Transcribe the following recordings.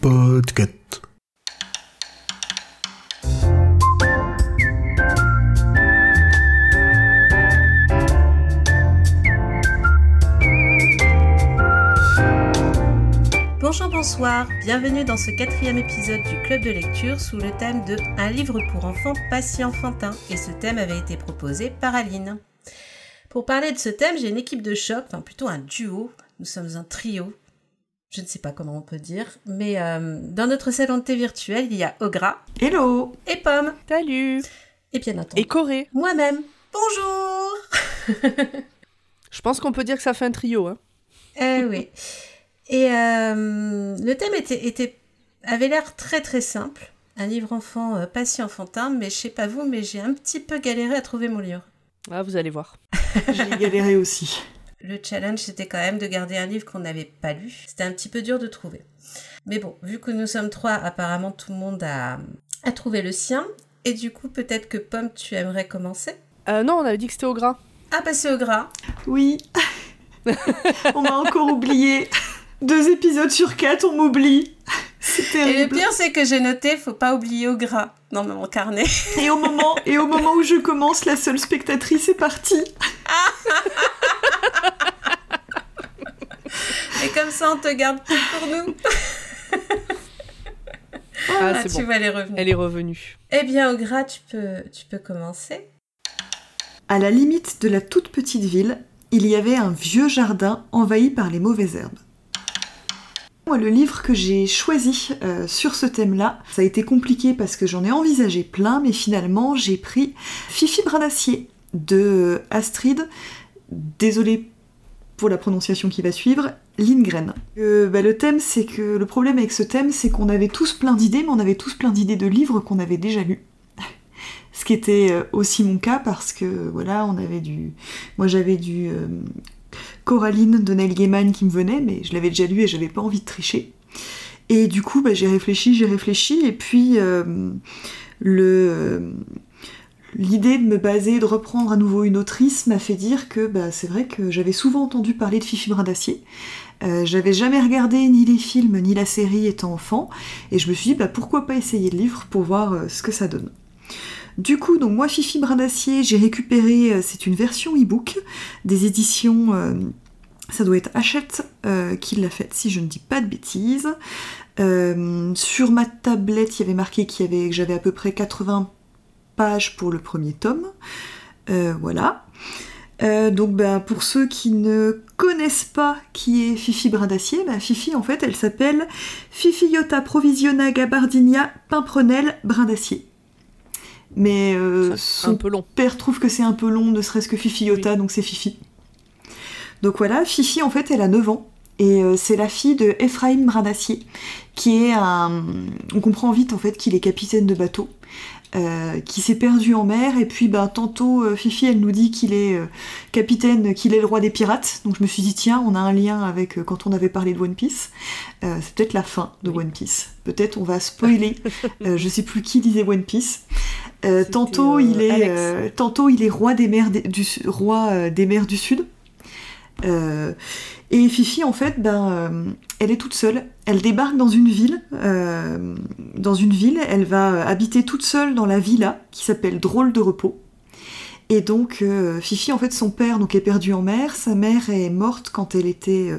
Podcast. Bonjour, bonsoir, bienvenue dans ce quatrième épisode du club de lecture sous le thème de Un livre pour enfants pas si enfantin. Et ce thème avait été proposé par Aline. Pour parler de ce thème, j'ai une équipe de choc, enfin plutôt un duo, nous sommes un trio, je ne sais pas comment on peut dire, mais euh, dans notre salon de thé virtuel, il y a Ogra Hello et Pomme Salut et bien entendu Et Corée moi-même. Bonjour Je pense qu'on peut dire que ça fait un trio. Hein. Eh oui. Et euh, le thème était, était, avait l'air très très simple. Un livre enfant euh, pas si enfantin, mais je sais pas vous, mais j'ai un petit peu galéré à trouver mon livre. Ah, vous allez voir. J'ai galéré aussi. Le challenge, c'était quand même de garder un livre qu'on n'avait pas lu. C'était un petit peu dur de trouver. Mais bon, vu que nous sommes trois, apparemment tout le monde a, a trouvé le sien. Et du coup, peut-être que Pomme, tu aimerais commencer? Euh, non, on avait dit que c'était au gras. Ah, bah c'est au gras. Oui. on m'a encore oublié. Deux épisodes sur quatre, on m'oublie. C'est Et le pire, c'est que j'ai noté, faut pas oublier au gras dans mon carnet. Et au moment, et au moment où je commence, la seule spectatrice est partie. Et comme ça, on te garde tout pour nous. Ah, Ah, tu bon. vas les revenir. Elle est revenue. Eh bien, au gras, tu peux, tu peux commencer. À la limite de la toute petite ville, il y avait un vieux jardin envahi par les mauvaises herbes. Le livre que j'ai choisi euh, sur ce thème-là, ça a été compliqué parce que j'en ai envisagé plein, mais finalement j'ai pris Fifi Brin d'Acier de Astrid, désolée pour la prononciation qui va suivre, Lindgren. Euh, bah, le thème, c'est que le problème avec ce thème, c'est qu'on avait tous plein d'idées, mais on avait tous plein d'idées de livres qu'on avait déjà lus. Ce qui était euh, aussi mon cas parce que voilà, on avait du. Moi j'avais du Coraline de Neil Gaiman qui me venait, mais je l'avais déjà lu et j'avais pas envie de tricher. Et du coup, bah, j'ai réfléchi, j'ai réfléchi, et puis euh, le. L'idée de me baser, de reprendre à nouveau une autrice m'a fait dire que bah, c'est vrai que j'avais souvent entendu parler de Fifi Brin d'Acier. Euh, j'avais jamais regardé ni les films ni la série étant enfant, et je me suis dit bah, pourquoi pas essayer le livre pour voir euh, ce que ça donne. Du coup, donc moi, Fifi Brin d'Acier, j'ai récupéré, euh, c'est une version e-book des éditions, euh, ça doit être Hachette euh, qui l'a faite, si je ne dis pas de bêtises. Sur ma tablette, il y avait marqué qu'il avait, que j'avais à peu près 80 pages pour le premier tome. Voilà. Donc ben, pour ceux qui ne connaissent pas qui est Fifi Brin d'Acier, ben, Fifi en fait elle s'appelle Fifi Iota Provisiona Gabardinia Pimprenel Brin d'Acier. Mais euh, un son peu long. père trouve que c'est un peu long, ne serait-ce que Fifi Iota, donc c'est Fifi. Donc voilà, Fifi en fait elle a 9 ans. Et euh, c'est la fille de Ephraim Bradacier, qui est un... On comprend vite en fait qu'il est capitaine de bateau, euh, qui s'est perdu en mer, et puis ben, tantôt euh, Fifi elle nous dit qu'il est euh, capitaine, qu'il est le roi des pirates, donc je me suis dit tiens, on a un lien avec quand on avait parlé de One Piece, Euh, c'est peut-être la fin de. One Piece, peut-être on va spoiler, Euh, je sais plus qui lisait One Piece. Euh, tantôt, il est, euh, tantôt il est roi des mers des- du, roi, des mers du Sud. Euh, et Fifi, en fait, ben, euh, elle est toute seule. Elle débarque dans une ville. euh, dans une ville, elle va habiter toute seule dans la villa qui s'appelle Drôle de repos. Et donc, Fifi, en fait, son père donc, est perdu en mer. Sa mère est morte quand elle était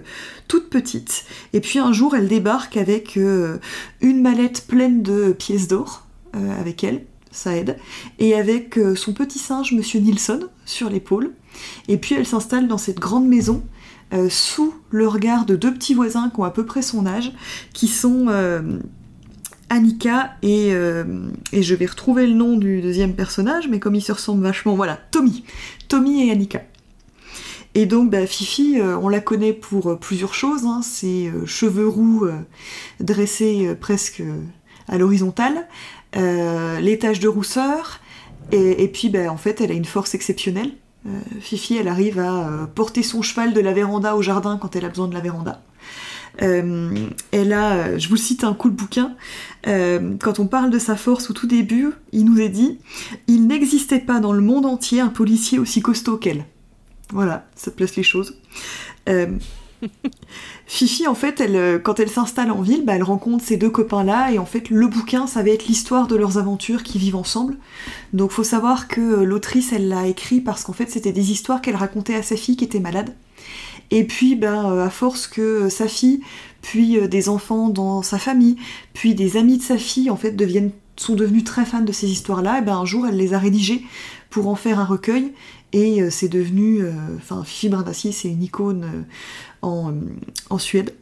toute petite. Et puis un jour, elle débarque avec une mallette pleine de pièces d'or avec elle. Ça aide. Et avec son petit singe, Monsieur Nilsson, sur l'épaule. Et puis elle s'installe dans cette grande maison euh, sous le regard de deux petits voisins qui ont à peu près son âge, qui sont euh, Annika et, euh, et je vais retrouver le nom du deuxième personnage, mais comme ils se ressemblent vachement, voilà, Tommy. Tommy et Annika. Et donc bah, Fifi, on la connaît pour plusieurs choses, hein. ses cheveux roux dressés presque à l'horizontale, les taches de rousseur, et, et puis bah, en fait elle a une force exceptionnelle. Euh, Fifi, elle arrive à euh, porter son cheval de la véranda au jardin quand elle a besoin de la véranda. Euh, elle a, je vous cite un coup de bouquin, quand on parle de sa force au tout début, il nous est dit Il n'existait pas dans le monde entier un policier aussi costaud qu'elle. Voilà, ça place les choses. Fifi, en fait, elle, euh, quand elle s'installe en ville, bah, elle rencontre ces deux copains-là, et en fait, le bouquin, ça va être l'histoire de leurs aventures qui vivent ensemble. Donc, faut savoir que euh, l'autrice, elle l'a écrit parce qu'en fait, c'était des histoires qu'elle racontait à sa fille qui était malade. Et puis, ben, euh, à force que sa fille, puis des enfants dans sa famille, puis des amis de sa fille, en fait, deviennent, sont devenus très fans de ces histoires-là, et ben, un jour, elle les a rédigées pour en faire un recueil, et c'est devenu, enfin, Fifi Brindacier, c'est une icône en, en Suède.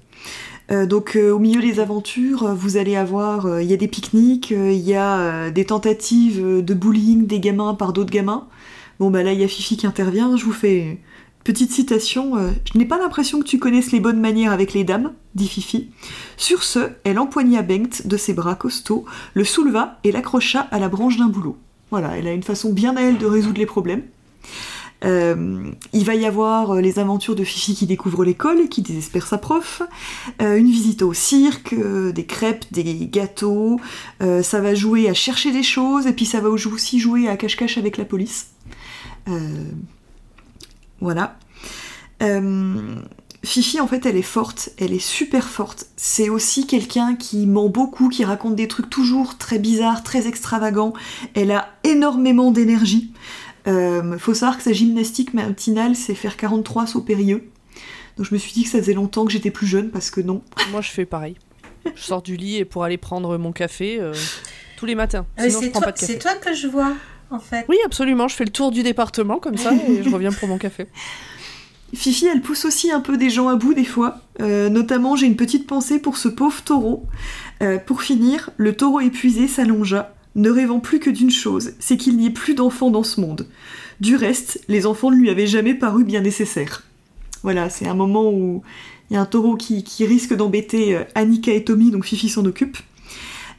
Euh, donc euh, au milieu des aventures, vous allez avoir, il y a des pique-niques, il y a des tentatives de bullying des gamins par d'autres gamins. Bon bah là il y a Fifi qui intervient, je vous fais petite citation. je n'ai pas l'impression que tu connaisses les bonnes manières avec les dames, dit Fifi. Sur ce, elle empoigna Bengt de ses bras costauds, le souleva et l'accrocha à la branche d'un boulot. Voilà, elle a une façon bien à elle de résoudre les problèmes. Euh, il va y avoir euh, les aventures de Fifi qui découvre l'école et qui désespère sa prof, euh, une visite au cirque, des crêpes, des gâteaux, ça va jouer à chercher des choses, et puis ça va aussi jouer à cache-cache avec la police. voilà. Fifi, en fait, elle est forte, elle est super forte. C'est aussi quelqu'un qui ment beaucoup, qui raconte des trucs toujours très bizarres, très extravagants. Elle a énormément d'énergie. Euh, faut savoir que sa gymnastique matinale, c'est faire 43 sauts périlleux. Donc je me suis dit que ça faisait longtemps que j'étais plus jeune, parce que non. Moi, je fais pareil. Je sors du lit et pour aller prendre mon café euh, tous les matins. Ah, c'est toi, toi, que je vois, en fait. Oui, absolument. Je fais le tour du département comme ça et je reviens pour mon café. Fifi, elle pousse aussi un peu des gens à bout des fois. Euh, notamment, j'ai une petite pensée pour ce pauvre taureau. Euh, pour finir, le taureau épuisé s'allongea ne rêvant plus que d'une chose, c'est qu'il n'y ait plus d'enfants dans ce monde. Du reste, les enfants ne lui avaient jamais paru bien nécessaires. Voilà, c'est un moment où il y a un taureau qui, risque d'embêter euh, Annika et Tommy, donc Fifi s'en occupe.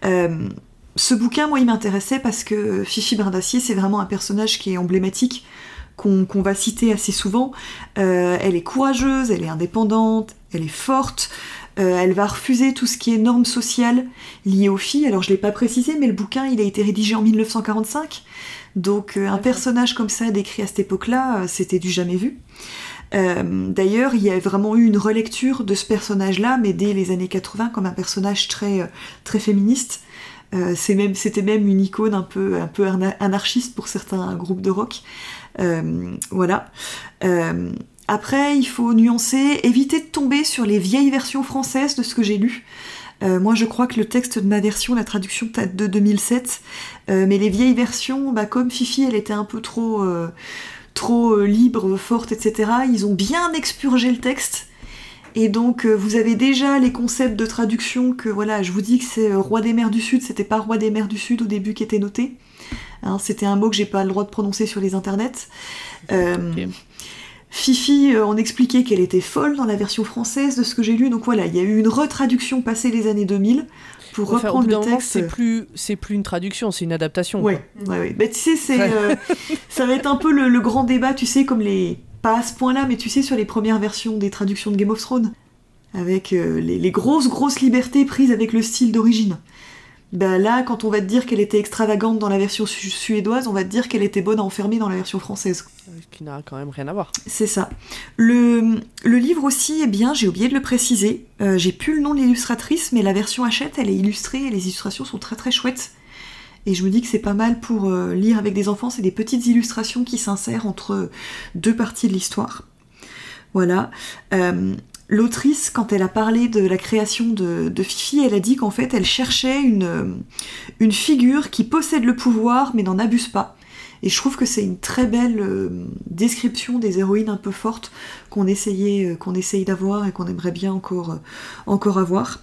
Euh, ce bouquin, moi, il m'intéressait parce que Fifi Brindacier, c'est vraiment un personnage qui est emblématique, qu'on va citer assez souvent. Euh, elle est courageuse, elle est indépendante, elle est forte, euh, elle va refuser tout ce qui est normes sociales liées aux filles. Alors je l'ai pas précisé, mais le bouquin il a été rédigé en 1945. Donc euh, un personnage comme ça décrit à cette époque-là, euh, c'était du jamais vu. D'ailleurs, il y a vraiment eu une relecture de ce personnage-là, mais dès les années 80, comme un personnage très, très féministe. C'était même, une icône un peu, un peu anarchiste pour certains groupes de rock. voilà. Après, il faut nuancer, éviter de tomber sur les vieilles versions françaises de ce que j'ai lu. Euh, moi, je crois que le texte de ma version, la traduction date de 2007, euh, mais les vieilles versions, bah, comme Fifi, elle était un peu trop, euh, trop libre, forte, etc. Ils ont bien expurgé le texte. Et donc, vous avez déjà les concepts de traduction que, voilà, je vous dis que c'est Roi des mers du Sud, c'était pas Roi des mers du Sud au début qui était noté. Hein, c'était un mot que j'ai pas le droit de prononcer sur les internets. Fifi, euh, on expliquait qu'elle était folle dans la version française de ce que j'ai lu. Donc voilà, il y a eu une retraduction passée les années 2000 pour reprendre le texte. C'est plus, c'est plus une traduction, c'est une adaptation. Oui, ouais, ouais. Mais tu sais, c'est, euh, ça va être un peu le, grand débat, tu sais, comme les, pas à ce point-là, mais tu sais, sur les premières versions des traductions de Game of Thrones, avec euh, les, grosses, grosses libertés prises avec le style d'origine. Ben là, quand on va te dire qu'elle était extravagante dans la version suédoise, on va te dire qu'elle était bonne à enfermer dans la version française. Ce qui n'a quand même rien à voir. C'est ça. Le, livre aussi est bien, j'ai oublié de le préciser. Euh, j'ai plus le nom de l'illustratrice, mais la version Hachette, elle est illustrée et les illustrations sont très très chouettes. Et je me dis que c'est pas mal pour euh, lire avec des enfants, c'est des petites illustrations qui s'insèrent entre deux parties de l'histoire. Voilà. Euh, L'autrice, quand elle a parlé de la création de, Fifi, elle a dit qu'en fait, elle cherchait une, une figure qui possède le pouvoir mais n'en abuse pas. Et je trouve que c'est une très belle euh, description des héroïnes un peu fortes qu'on essayait, euh, qu'on essaye d'avoir et qu'on aimerait bien encore, euh, encore avoir.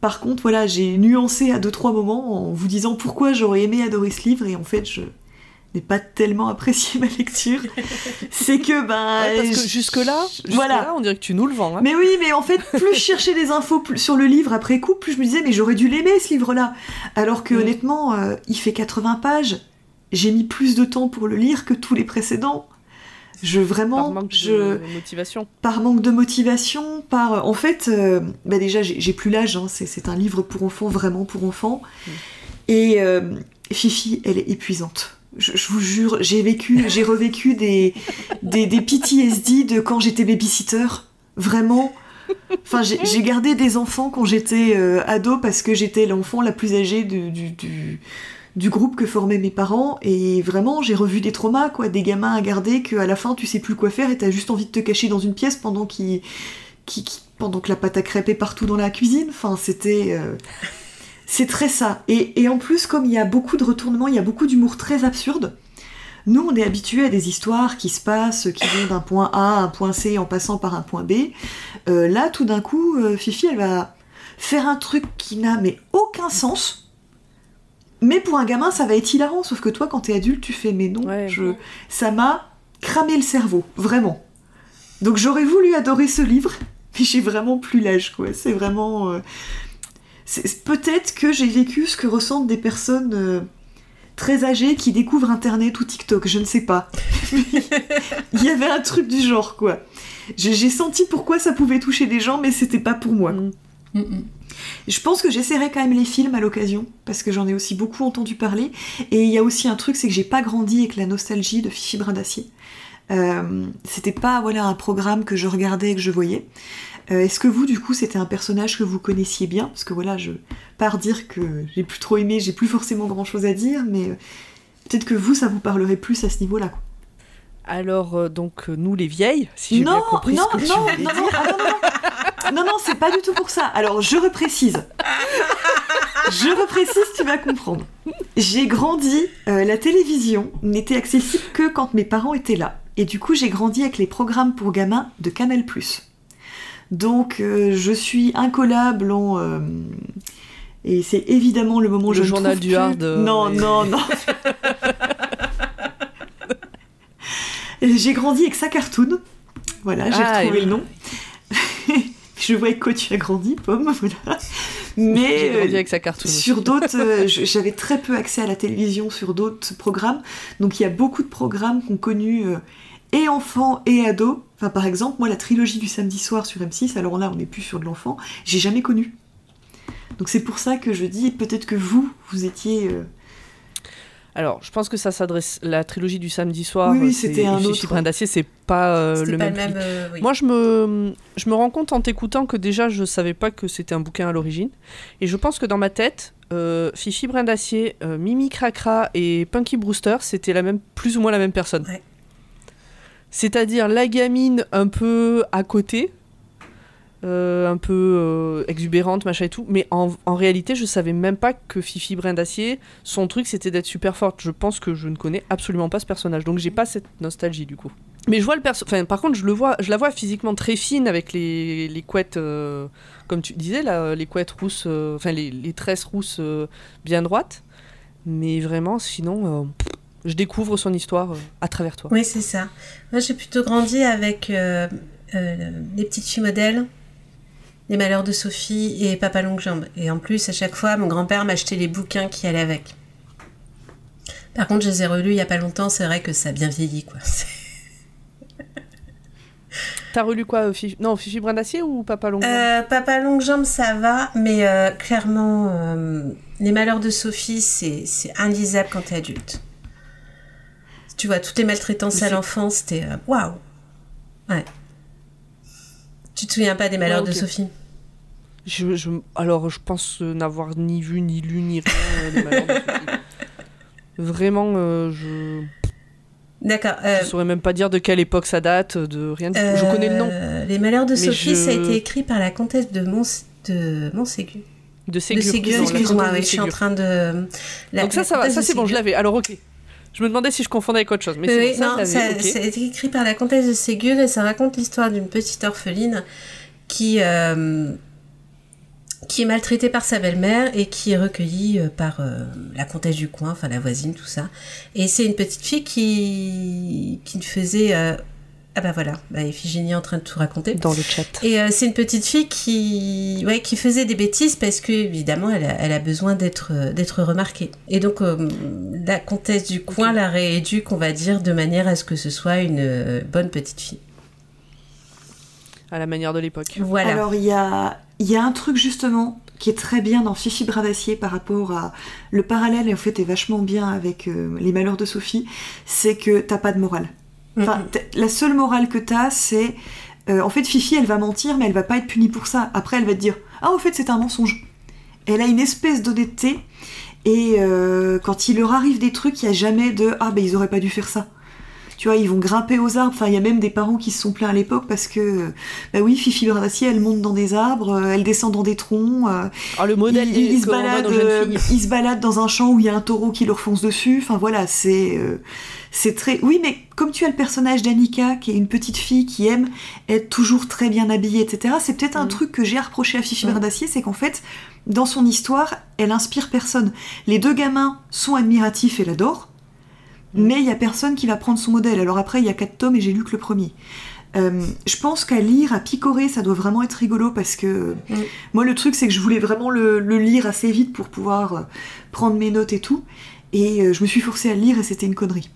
par contre, voilà, j'ai nuancé à deux trois moments en vous disant pourquoi j'aurais aimé adorer ce livre et en fait, je, n'ai pas tellement apprécié ma lecture, c'est que ben parce que jusque là, voilà, on dirait que tu nous le vends. Hein. Mais oui, mais en fait, plus je cherchais des infos sur le livre après coup, plus je me disais mais j'aurais dû l'aimer ce livre-là. Alors que mm. honnêtement, euh, il fait 80 pages. J'ai mis plus de temps pour le lire que tous les précédents. Je vraiment, par manque je, de motivation. Par manque de motivation, par en fait, euh, bah déjà j'ai plus l'âge. Hein, c'est un livre pour enfants, vraiment pour enfants. Mm. Et euh, Fifi, elle est épuisante Je, vous jure, j'ai vécu, j'ai revécu des, des, PTSD de quand j'étais babysitter. Vraiment. Enfin, j'ai gardé des enfants quand j'étais euh, ado parce que j'étais l'enfant la plus âgée du, du, du, groupe que formaient mes parents. Et vraiment, j'ai revu des traumas, quoi. Des gamins à garder qu'à la fin, tu sais plus quoi faire et t'as juste envie de te cacher dans une pièce pendant pendant que la pâte à crêpes est partout dans la cuisine. Enfin, c'était. euh, C'est très ça. Et, et en plus, comme il y a beaucoup de retournements, il y a beaucoup d'humour très absurde. Nous, on est habitués à des histoires qui se passent, qui vont d'un point A à un point C en passant par un point B. Euh, là, tout d'un coup, euh, Fifi, elle va faire un truc qui n'a mais aucun sens. Mais pour un gamin, ça va être hilarant. Sauf que toi, quand t'es adulte, tu fais mais non, Ouais. je... ça m'a cramé le cerveau, vraiment. Donc j'aurais voulu adorer ce livre, mais j'ai vraiment plus l'âge, quoi. C'est vraiment. euh, Peut-être que j'ai vécu ce que ressentent des personnes euh, très âgées qui découvrent Internet ou TikTok, je ne sais pas. Il y avait un truc du genre, quoi. J'ai senti pourquoi ça pouvait toucher des gens, mais c'était pas pour moi. Mm. Mm, mm. Je pense que j'essaierai quand même les films à l'occasion, parce que j'en ai aussi beaucoup entendu parler. Et il y a aussi un truc, c'est que j'ai pas grandi avec la nostalgie de Fifi Brin d'Acier. Euh, c'était pas voilà un programme que je regardais et que je voyais. Euh, Est-ce que vous, du coup, c'était un personnage que vous connaissiez bien? Parce que voilà, je pars dire que j'ai plus trop aimé, j'ai plus forcément grand chose à dire, mais euh, peut-être que vous, ça vous parlerait plus à ce niveau-là. quoi. Alors, euh, donc, nous les vieilles, si j'ai bien non, compris non, ce que tu non, voulais non, dire. non, ah, non, non, non, non, non, c'est pas du tout pour ça. Alors, je reprécise. Je reprécise, tu vas comprendre. J'ai grandi, euh, la télévision n'était accessible que quand mes parents étaient là. Et du coup, j'ai grandi avec les programmes pour gamins de Canal+. Donc, euh, je suis incollable en... euh, et c'est évidemment le moment où Le je journal du plus- hard, euh, Non, non, non. J'ai grandi avec sa cartoon. Voilà, j'ai Ah, retrouvé et le nom. je vois avec quoi tu as grandi, Pomme, voilà. Mais J'ai grandi avec sa cartoon. sur d'autres, euh, j'avais très peu accès à la télévision sur d'autres programmes. Donc il y a beaucoup de programmes qu'on connu euh, et enfants et ados. Enfin, par exemple, moi, la trilogie du samedi soir sur M6, alors là, on n'est plus sur de l'enfant, j'ai jamais connu. Donc c'est pour ça que je dis, peut-être que vous, vous étiez... euh, Alors, je pense que ça s'adresse. La trilogie du samedi soir, Oui, c'était un et Fifi autre. Brin d'Acier, c'est pas euh, le pas même. le même. euh, oui. Moi, je me, je me rends compte en t'écoutant que déjà, je savais pas que c'était un bouquin à l'origine. Et je pense que dans ma tête, euh, Fifi Brin d'Acier, euh, Mimi Cracra et Punky Brewster, c'était la même, plus ou moins la même personne. Ouais. C'est-à-dire la gamine un peu à côté, euh, un peu euh, exubérante, machin et tout. Mais en, en réalité, je savais même pas que Fifi Brin d'Acier, son truc, c'était d'être super forte. Je pense que je ne connais absolument pas ce personnage. Donc, j'ai pas cette nostalgie, du coup. Mais je vois le perso. Enfin, par contre, je, le vois, je la vois physiquement très fine avec les, les couettes, euh, comme tu disais, les couettes rousses, enfin, les, tresses rousses bien droites. Mais vraiment, sinon, je découvre son histoire euh, à travers toi. Oui, c'est ça. Moi, j'ai plutôt grandi avec euh, euh, les petites filles modèles, les malheurs de Sophie et Papa Longue Jambe. Et en plus, à chaque fois, mon grand-père m'achetait les bouquins qui allaient avec. Par contre, je les ai relus il y a pas longtemps. C'est vrai que ça a bien vieilli, quoi. T'as relu quoi Fifi... Non, Fifi Brin d'Acier ou Papa Longue Euh, Papa Longue Jambe, ça va, mais euh, clairement, euh, les malheurs de Sophie, c'est c'est inlisable quand t'es adulte. Tu vois, toutes les maltraitances à l'enfance, c'était euh, waouh. Ouais. Tu te souviens pas des malheurs Ouais, de Sophie? Je, je- alors, je pense euh, n'avoir ni vu, ni lu, ni rien euh, des malheurs de Sophie. Vraiment, euh, je D'accord. euh, ne saurais même pas dire de quelle époque ça date, de rien du tout. Je connais le nom euh, Les malheurs de Sophie, je- ça a été écrit par la comtesse de, Mons de Montségur. de De Ségur. Ségur, excuse-moi, oui, je suis en train de. la- Donc ça, ça va, comtesse ça c'est bon, je l'avais. Alors ok. Je me demandais si je confondais avec autre chose, mais Oui, c'est non, été écrit par la comtesse de Ségur et ça raconte l'histoire d'une petite orpheline qui, euh, qui est maltraitée par sa belle-mère et qui est recueillie euh, par euh, la comtesse du coin, enfin la voisine, tout ça. Et c'est une petite fille qui, qui faisait... euh, Ah bah voilà, bah, Iphigénie est en train de tout raconter. Dans le chat. Et euh, c'est une petite fille qui, ouais, qui faisait des bêtises parce que évidemment elle a, elle a besoin d'être euh, d'être remarquée. Et donc euh, la comtesse du coin la rééduque, on va dire, de manière à ce que ce soit une euh, bonne petite fille. À la manière de l'époque. Voilà. Alors, il y a, il y a un truc justement qui est très bien dans Fifi Bras d'Acier par rapport à. Le parallèle, en fait, est vachement bien avec euh, Les Malheurs de Sophie, c'est que t'as pas de morale. La seule morale que t'as, c'est. euh, en fait, Fifi, elle va mentir, mais elle va pas être punie pour ça. Après, elle va te dire Ah, en fait, c'est un mensonge. Elle a une espèce d'honnêteté, et euh, quand il leur arrive des trucs, il y a jamais de Ah, ben ils auraient pas dû faire ça. Tu vois, ils vont grimper aux arbres. Enfin, il y a même des parents qui se sont plaints à l'époque parce que, bah oui, Fifi Bardacier, elle monte dans des arbres, euh, elle descend dans des troncs. euh, Ah, le modèle il, il- se balade, euh, il se balade dans un champ où il y a un taureau qui leur fonce dessus. Enfin voilà, c'est c'est très. Oui, mais comme tu as le personnage d'Annika, qui est une petite fille qui aime être toujours très bien habillée, etc. C'est peut-être un Mm. truc que j'ai à reprocher à Fifi Mm. Bardacier, c'est qu'en fait, dans son histoire, elle inspire personne. Les deux gamins sont admiratifs et l'adorent, mais il y a personne qui va prendre son modèle. Alors après, il y a quatre tomes et j'ai lu que le premier. Euh, je pense qu'à lire, à picorer, ça doit vraiment être rigolo parce que Mm. moi, le truc, c'est que je voulais vraiment le, le lire assez vite pour pouvoir euh, prendre mes notes et tout. Et euh, je me suis forcée à le lire et c'était une connerie.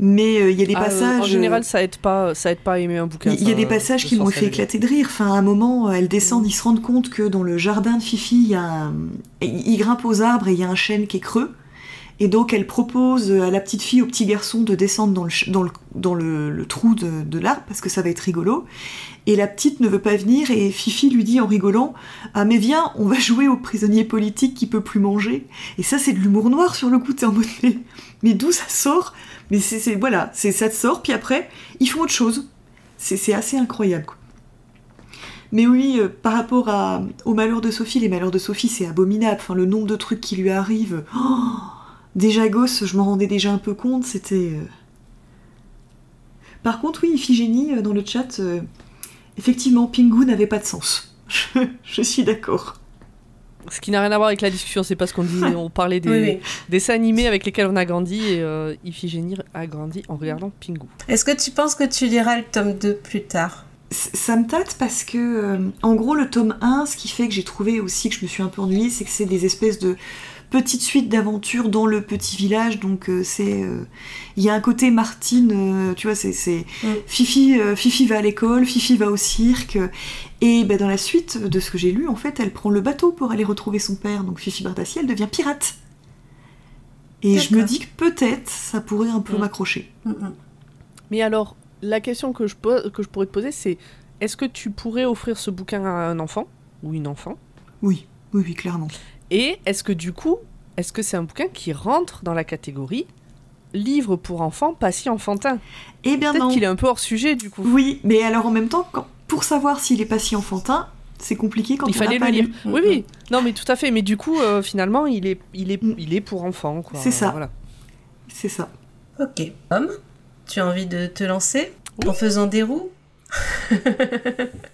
Mais euh, il y a des Ah, passages. en général, ça aide pas, ça aide pas à aimer un bouquin. il y a des passages qui m'ont fait éclater de rire. Enfin, à un moment, elles descendent, ils se rendent compte que dans le jardin de Fifi, il y a un... ils grimpent aux arbres et il y a un chêne qui est creux. Et donc, elle propose à la petite fille, au petit garçon, de descendre dans le, trou de, l'arbre parce que ça va être rigolo. Et la petite ne veut pas venir et Fifi lui dit en rigolant Ah, mais viens, on va jouer au prisonnier politique qui peut plus manger. Et ça, c'est de l'humour noir sur le coup. T'es en mode Mais, d'où ça sort? Mais c'est voilà, c'est ça te sort, puis après, ils font autre chose. C'est c'est assez incroyable. quoi. Mais oui, euh, par rapport à, aux malheurs de Sophie, les malheurs de Sophie, c'est abominable. Enfin, le nombre de trucs qui lui arrivent. Oh déjà gosse, je m'en rendais déjà un peu compte. C'était. euh. Par contre, oui, Iphigénie, euh, dans le chat, euh, effectivement, Pingu n'avait pas de sens. Je, je suis d'accord. Ce qui n'a rien à voir avec la discussion, c'est parce qu'on dit, on parlait des Oui, oui. dessins animés avec lesquels on a grandi et euh, Iphigénie a grandi en regardant Pingu. Est-ce que tu penses que tu liras le tome 2 plus tard? Ça me tâte parce que, euh, en gros, le tome 1, ce qui fait que j'ai trouvé aussi que je me suis un peu ennuyée, c'est que c'est des espèces de petites suites d'aventures dans le petit village. Donc, euh, c'est. euh, Il y a un côté Martine, euh, tu vois, c'est. c'est- Mm. Fifi, Fifi va à l'école, Fifi va au cirque. Et ben, dans la suite de ce que j'ai lu, en fait, elle prend le bateau pour aller retrouver son père. Donc, Fifi Bardaciel elle devient pirate. Et je me dis que peut-être ça pourrait un peu Mm. m'accrocher. Mm. Mais alors, la question que je, que je pourrais te poser, c'est est-ce que tu pourrais offrir ce bouquin à un enfant ou une enfant? Oui, oui, oui, clairement. Et est-ce que du coup, est-ce que c'est un bouquin qui rentre dans la catégorie livre pour enfants pas si enfantin? Eh bien, non. Peut-être qu'il est un peu hors sujet du coup. Oui, mais alors en même temps, quand- pour savoir s'il est pas si enfantin, c'est compliqué quand Il on fallait n'a le pas lire. lu. Oui, oui. Non, mais tout à fait. Mais du coup, euh, finalement, il est, il est, Mm. il est pour enfants. quoi. C'est ça. Voilà. C'est ça. Ok. Homme, tu as envie de te lancer Oui. en faisant des roues?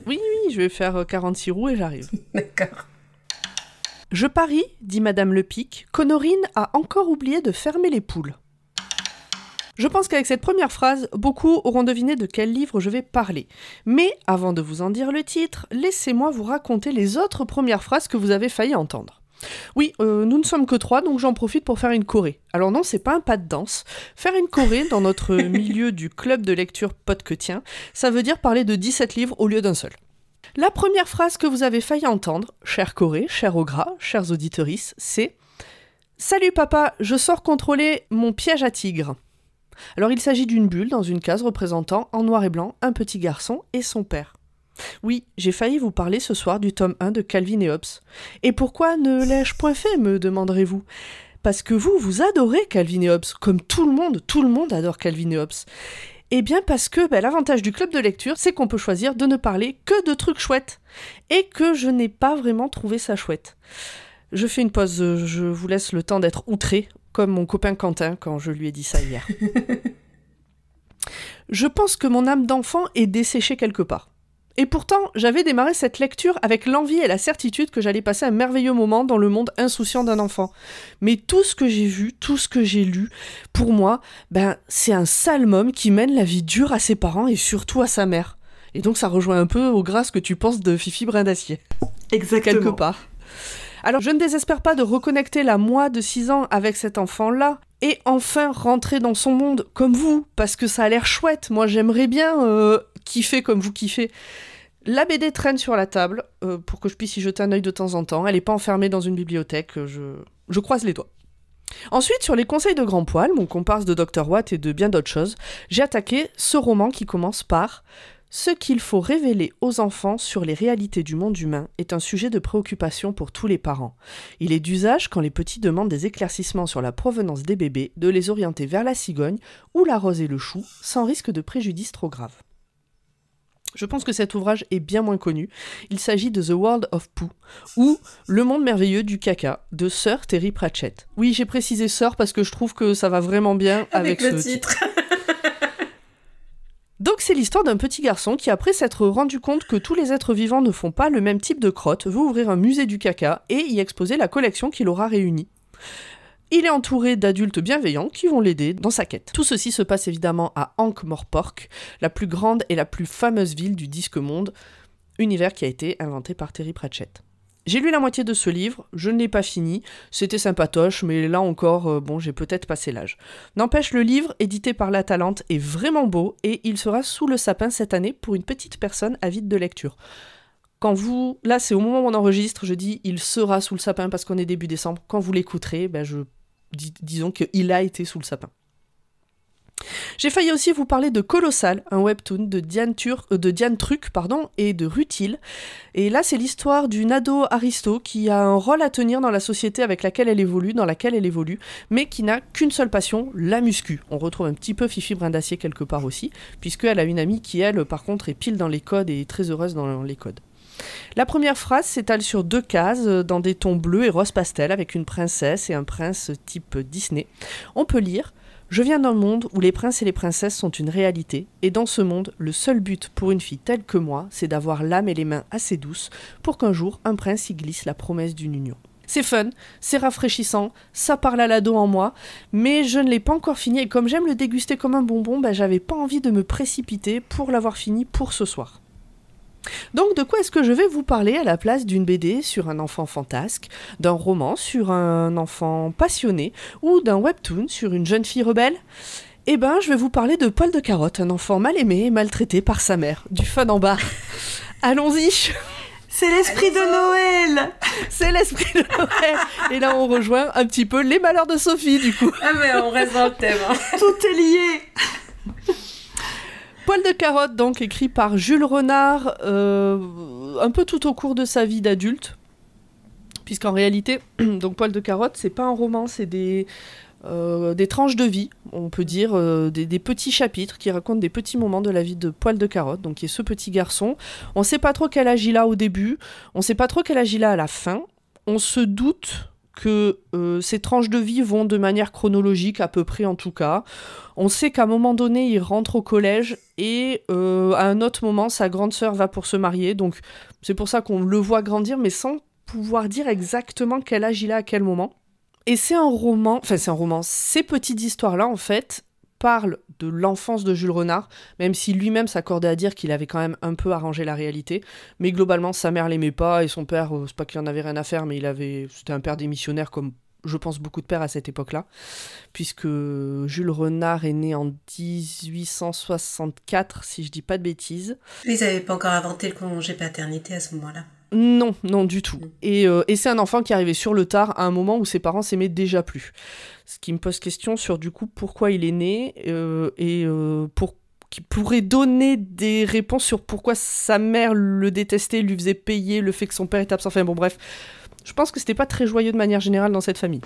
Oui, oui, je vais faire euh, 46 roues et j'arrive. D'accord. Je parie, dit Madame Lepic, qu'Honorine a encore oublié de fermer les poules. Je pense qu'avec cette première phrase, beaucoup auront deviné de quel livre je vais parler. Mais avant de vous en dire le titre, laissez-moi vous raconter les autres premières phrases que vous avez failli entendre. Oui, euh, nous ne sommes que trois, donc j'en profite pour faire une choré. Alors non, c'est pas un pas de danse. Faire une choré dans notre milieu du club de lecture pote que tien, ça veut dire parler de 17 livres au lieu d'un seul. La première phrase que vous avez failli entendre, cher Corée, cher Ogras, chers auditorices, c'est Salut papa, je sors contrôler mon piège à tigre. Alors il s'agit d'une bulle dans une case représentant en noir et blanc un petit garçon et son père. Oui, j'ai failli vous parler ce soir du tome 1 de Calvin et Hobbes. Et pourquoi ne l'ai-je point fait, me demanderez-vous? Parce que vous, vous adorez Calvin et Hobbes, comme tout le monde, tout le monde adore Calvin et Hobbes. Eh bien parce que ben, l'avantage du club de lecture, c'est qu'on peut choisir de ne parler que de trucs chouettes. Et que je n'ai pas vraiment trouvé ça chouette. Je fais une pause, euh, je vous laisse le temps d'être outré, comme mon copain Quentin quand je lui ai dit ça hier. je pense que mon âme d'enfant est desséchée quelque part. Et pourtant, j'avais démarré cette lecture avec l'envie et la certitude que j'allais passer un merveilleux moment dans le monde insouciant d'un enfant. Mais tout ce que j'ai vu, tout ce que j'ai lu, pour moi, ben, c'est un sale homme qui mène la vie dure à ses parents et surtout à sa mère. Et donc ça rejoint un peu au grâce que tu penses de Fifi Brin d'Acier Exactement. quelque part. Alors, je ne désespère pas de reconnecter la moi de 6 ans avec cet enfant-là et enfin rentrer dans son monde comme vous, parce que ça a l'air chouette. Moi, j'aimerais bien euh, kiffer comme vous kiffez. La BD traîne sur la table euh, pour que je puisse y jeter un œil de temps en temps. Elle n'est pas enfermée dans une bibliothèque. euh, Je, croise les doigts. Ensuite, sur les conseils de Grand Poil, mon comparse de Dr. Watt et de bien d'autres choses, j'ai attaqué ce roman qui commence par Ce qu'il faut révéler aux enfants sur les réalités du monde humain est un sujet de préoccupation pour tous les parents. Il est d'usage, quand les petits demandent des éclaircissements sur la provenance des bébés, de les orienter vers la cigogne ou la rose et le chou, sans risque de préjudice trop grave. Je pense que cet ouvrage est bien moins connu. Il s'agit de The World of Pooh, ou Le monde merveilleux du caca, de Sir Terry Pratchett. Oui, j'ai précisé Sir parce que je trouve que ça va vraiment bien avec, Avec, le ce titre. donc c'est l'histoire d'un petit garçon qui, après s'être rendu compte que tous les êtres vivants ne font pas le même type de crotte, veut ouvrir un musée du caca et y exposer la collection qu'il aura réunie. Il est entouré d'adultes bienveillants qui vont l'aider dans sa quête. Tout ceci se passe évidemment à Ankh-Morpork, la plus grande et la plus fameuse ville du disque monde, univers qui a été inventé par Terry Pratchett. J'ai lu la moitié de ce livre, je ne l'ai pas fini, c'était sympatoche, mais là encore, euh, bon, j'ai peut-être passé l'âge. N'empêche, le livre, édité par La Talente, est vraiment beau et il sera sous le sapin cette année pour une petite personne avide de lecture. Quand vous, là c'est au moment où on enregistre, je dis il sera sous le sapin parce qu'on est début décembre. Quand vous l'écouterez, ben je dis- disons qu'il a été sous le sapin. J'ai failli aussi vous parler de Colossal, un webtoon de Diane, euh, Truc et de Rutil. Et là, c'est l'histoire d'une ado aristo qui a un rôle à tenir dans la société avec laquelle elle évolue, dans laquelle elle évolue, mais qui n'a qu'une seule passion, la muscu. On retrouve un petit peu Fifi Brin d'Acier quelque part aussi, puisqu'elle a une amie qui, elle, par contre, est pile dans les codes et très heureuse dans les codes. La première phrase s'étale sur deux cases, euh, dans des tons bleus et rose pastel, avec une princesse et un prince type Disney. On peut lire Je viens d'un monde où les princes et les princesses sont une réalité, et dans ce monde, le seul but pour une fille telle que moi, c'est d'avoir l'âme et les mains assez douces pour qu'un jour un prince y glisse la promesse d'une union. C'est fun, c'est rafraîchissant, ça parle à l'ado en moi, mais je ne l'ai pas encore fini et comme j'aime le déguster comme un bonbon, ben, j'avais pas envie de me précipiter pour l'avoir fini pour ce soir. Donc de quoi est-ce que je vais vous parler à la place d'une BD sur un enfant fantasque, d'un roman sur un enfant passionné ou d'un webtoon sur une jeune fille rebelle? Eh ben, je vais vous parler de Paul de Carotte, un enfant mal aimé et maltraité par sa mère. Du fun en bas. Allons-y, C'est l'esprit de Noël c'est l'esprit de Noël. Et là, on rejoint un petit peu les malheurs de Sophie, du coup. Ah mais on reste dans le thème. hein. Tout est lié Poil de carotte, donc écrit par Jules Renard, euh, un peu tout au cours de sa vie d'adulte, puisqu'en réalité, donc Poil de carotte, c'est pas un roman, c'est des euh, des tranches de vie, on peut dire, euh, des, petits chapitres qui racontent des petits moments de la vie de Poil de carotte, donc qui est ce petit garçon. On sait pas trop quel âge il a au début, on sait pas trop quel âge il a à la fin. On se doute que euh, ces tranches de vie vont de manière chronologique, à peu près en tout cas. On sait qu'à un moment donné, il rentre au collège et euh, à un autre moment, sa grande sœur va pour se marier. Donc c'est pour ça qu'on le voit grandir, mais sans pouvoir dire exactement quel âge il a à quel moment. Et c'est un roman, enfin c'est un roman, ces petites histoires-là, en fait, parlent de l'enfance de Jules Renard, même si lui-même s'accordait à dire qu'il avait quand même un peu arrangé la réalité. Mais globalement, sa mère l'aimait pas et son père, euh, c'est pas qu'il en avait rien à faire, mais il avait, c'était un père démissionnaire comme je pense beaucoup de pères à cette époque-là, puisque Jules Renard est né en 1864, si je dis pas de bêtises. Ils n'avaient pas encore inventé le congé paternité à ce moment-là. Non, non du tout. Mm. Et, euh, et c'est un enfant qui arrivé sur le tard à un moment où ses parents s'aimaient déjà plus. Ce qui me pose question sur du coup pourquoi il est né euh, et euh, pour qui pourrait donner des réponses sur pourquoi sa mère le détestait, lui faisait payer le fait que son père était absent. Enfin bon bref, je pense que c'était pas très joyeux de manière générale dans cette famille.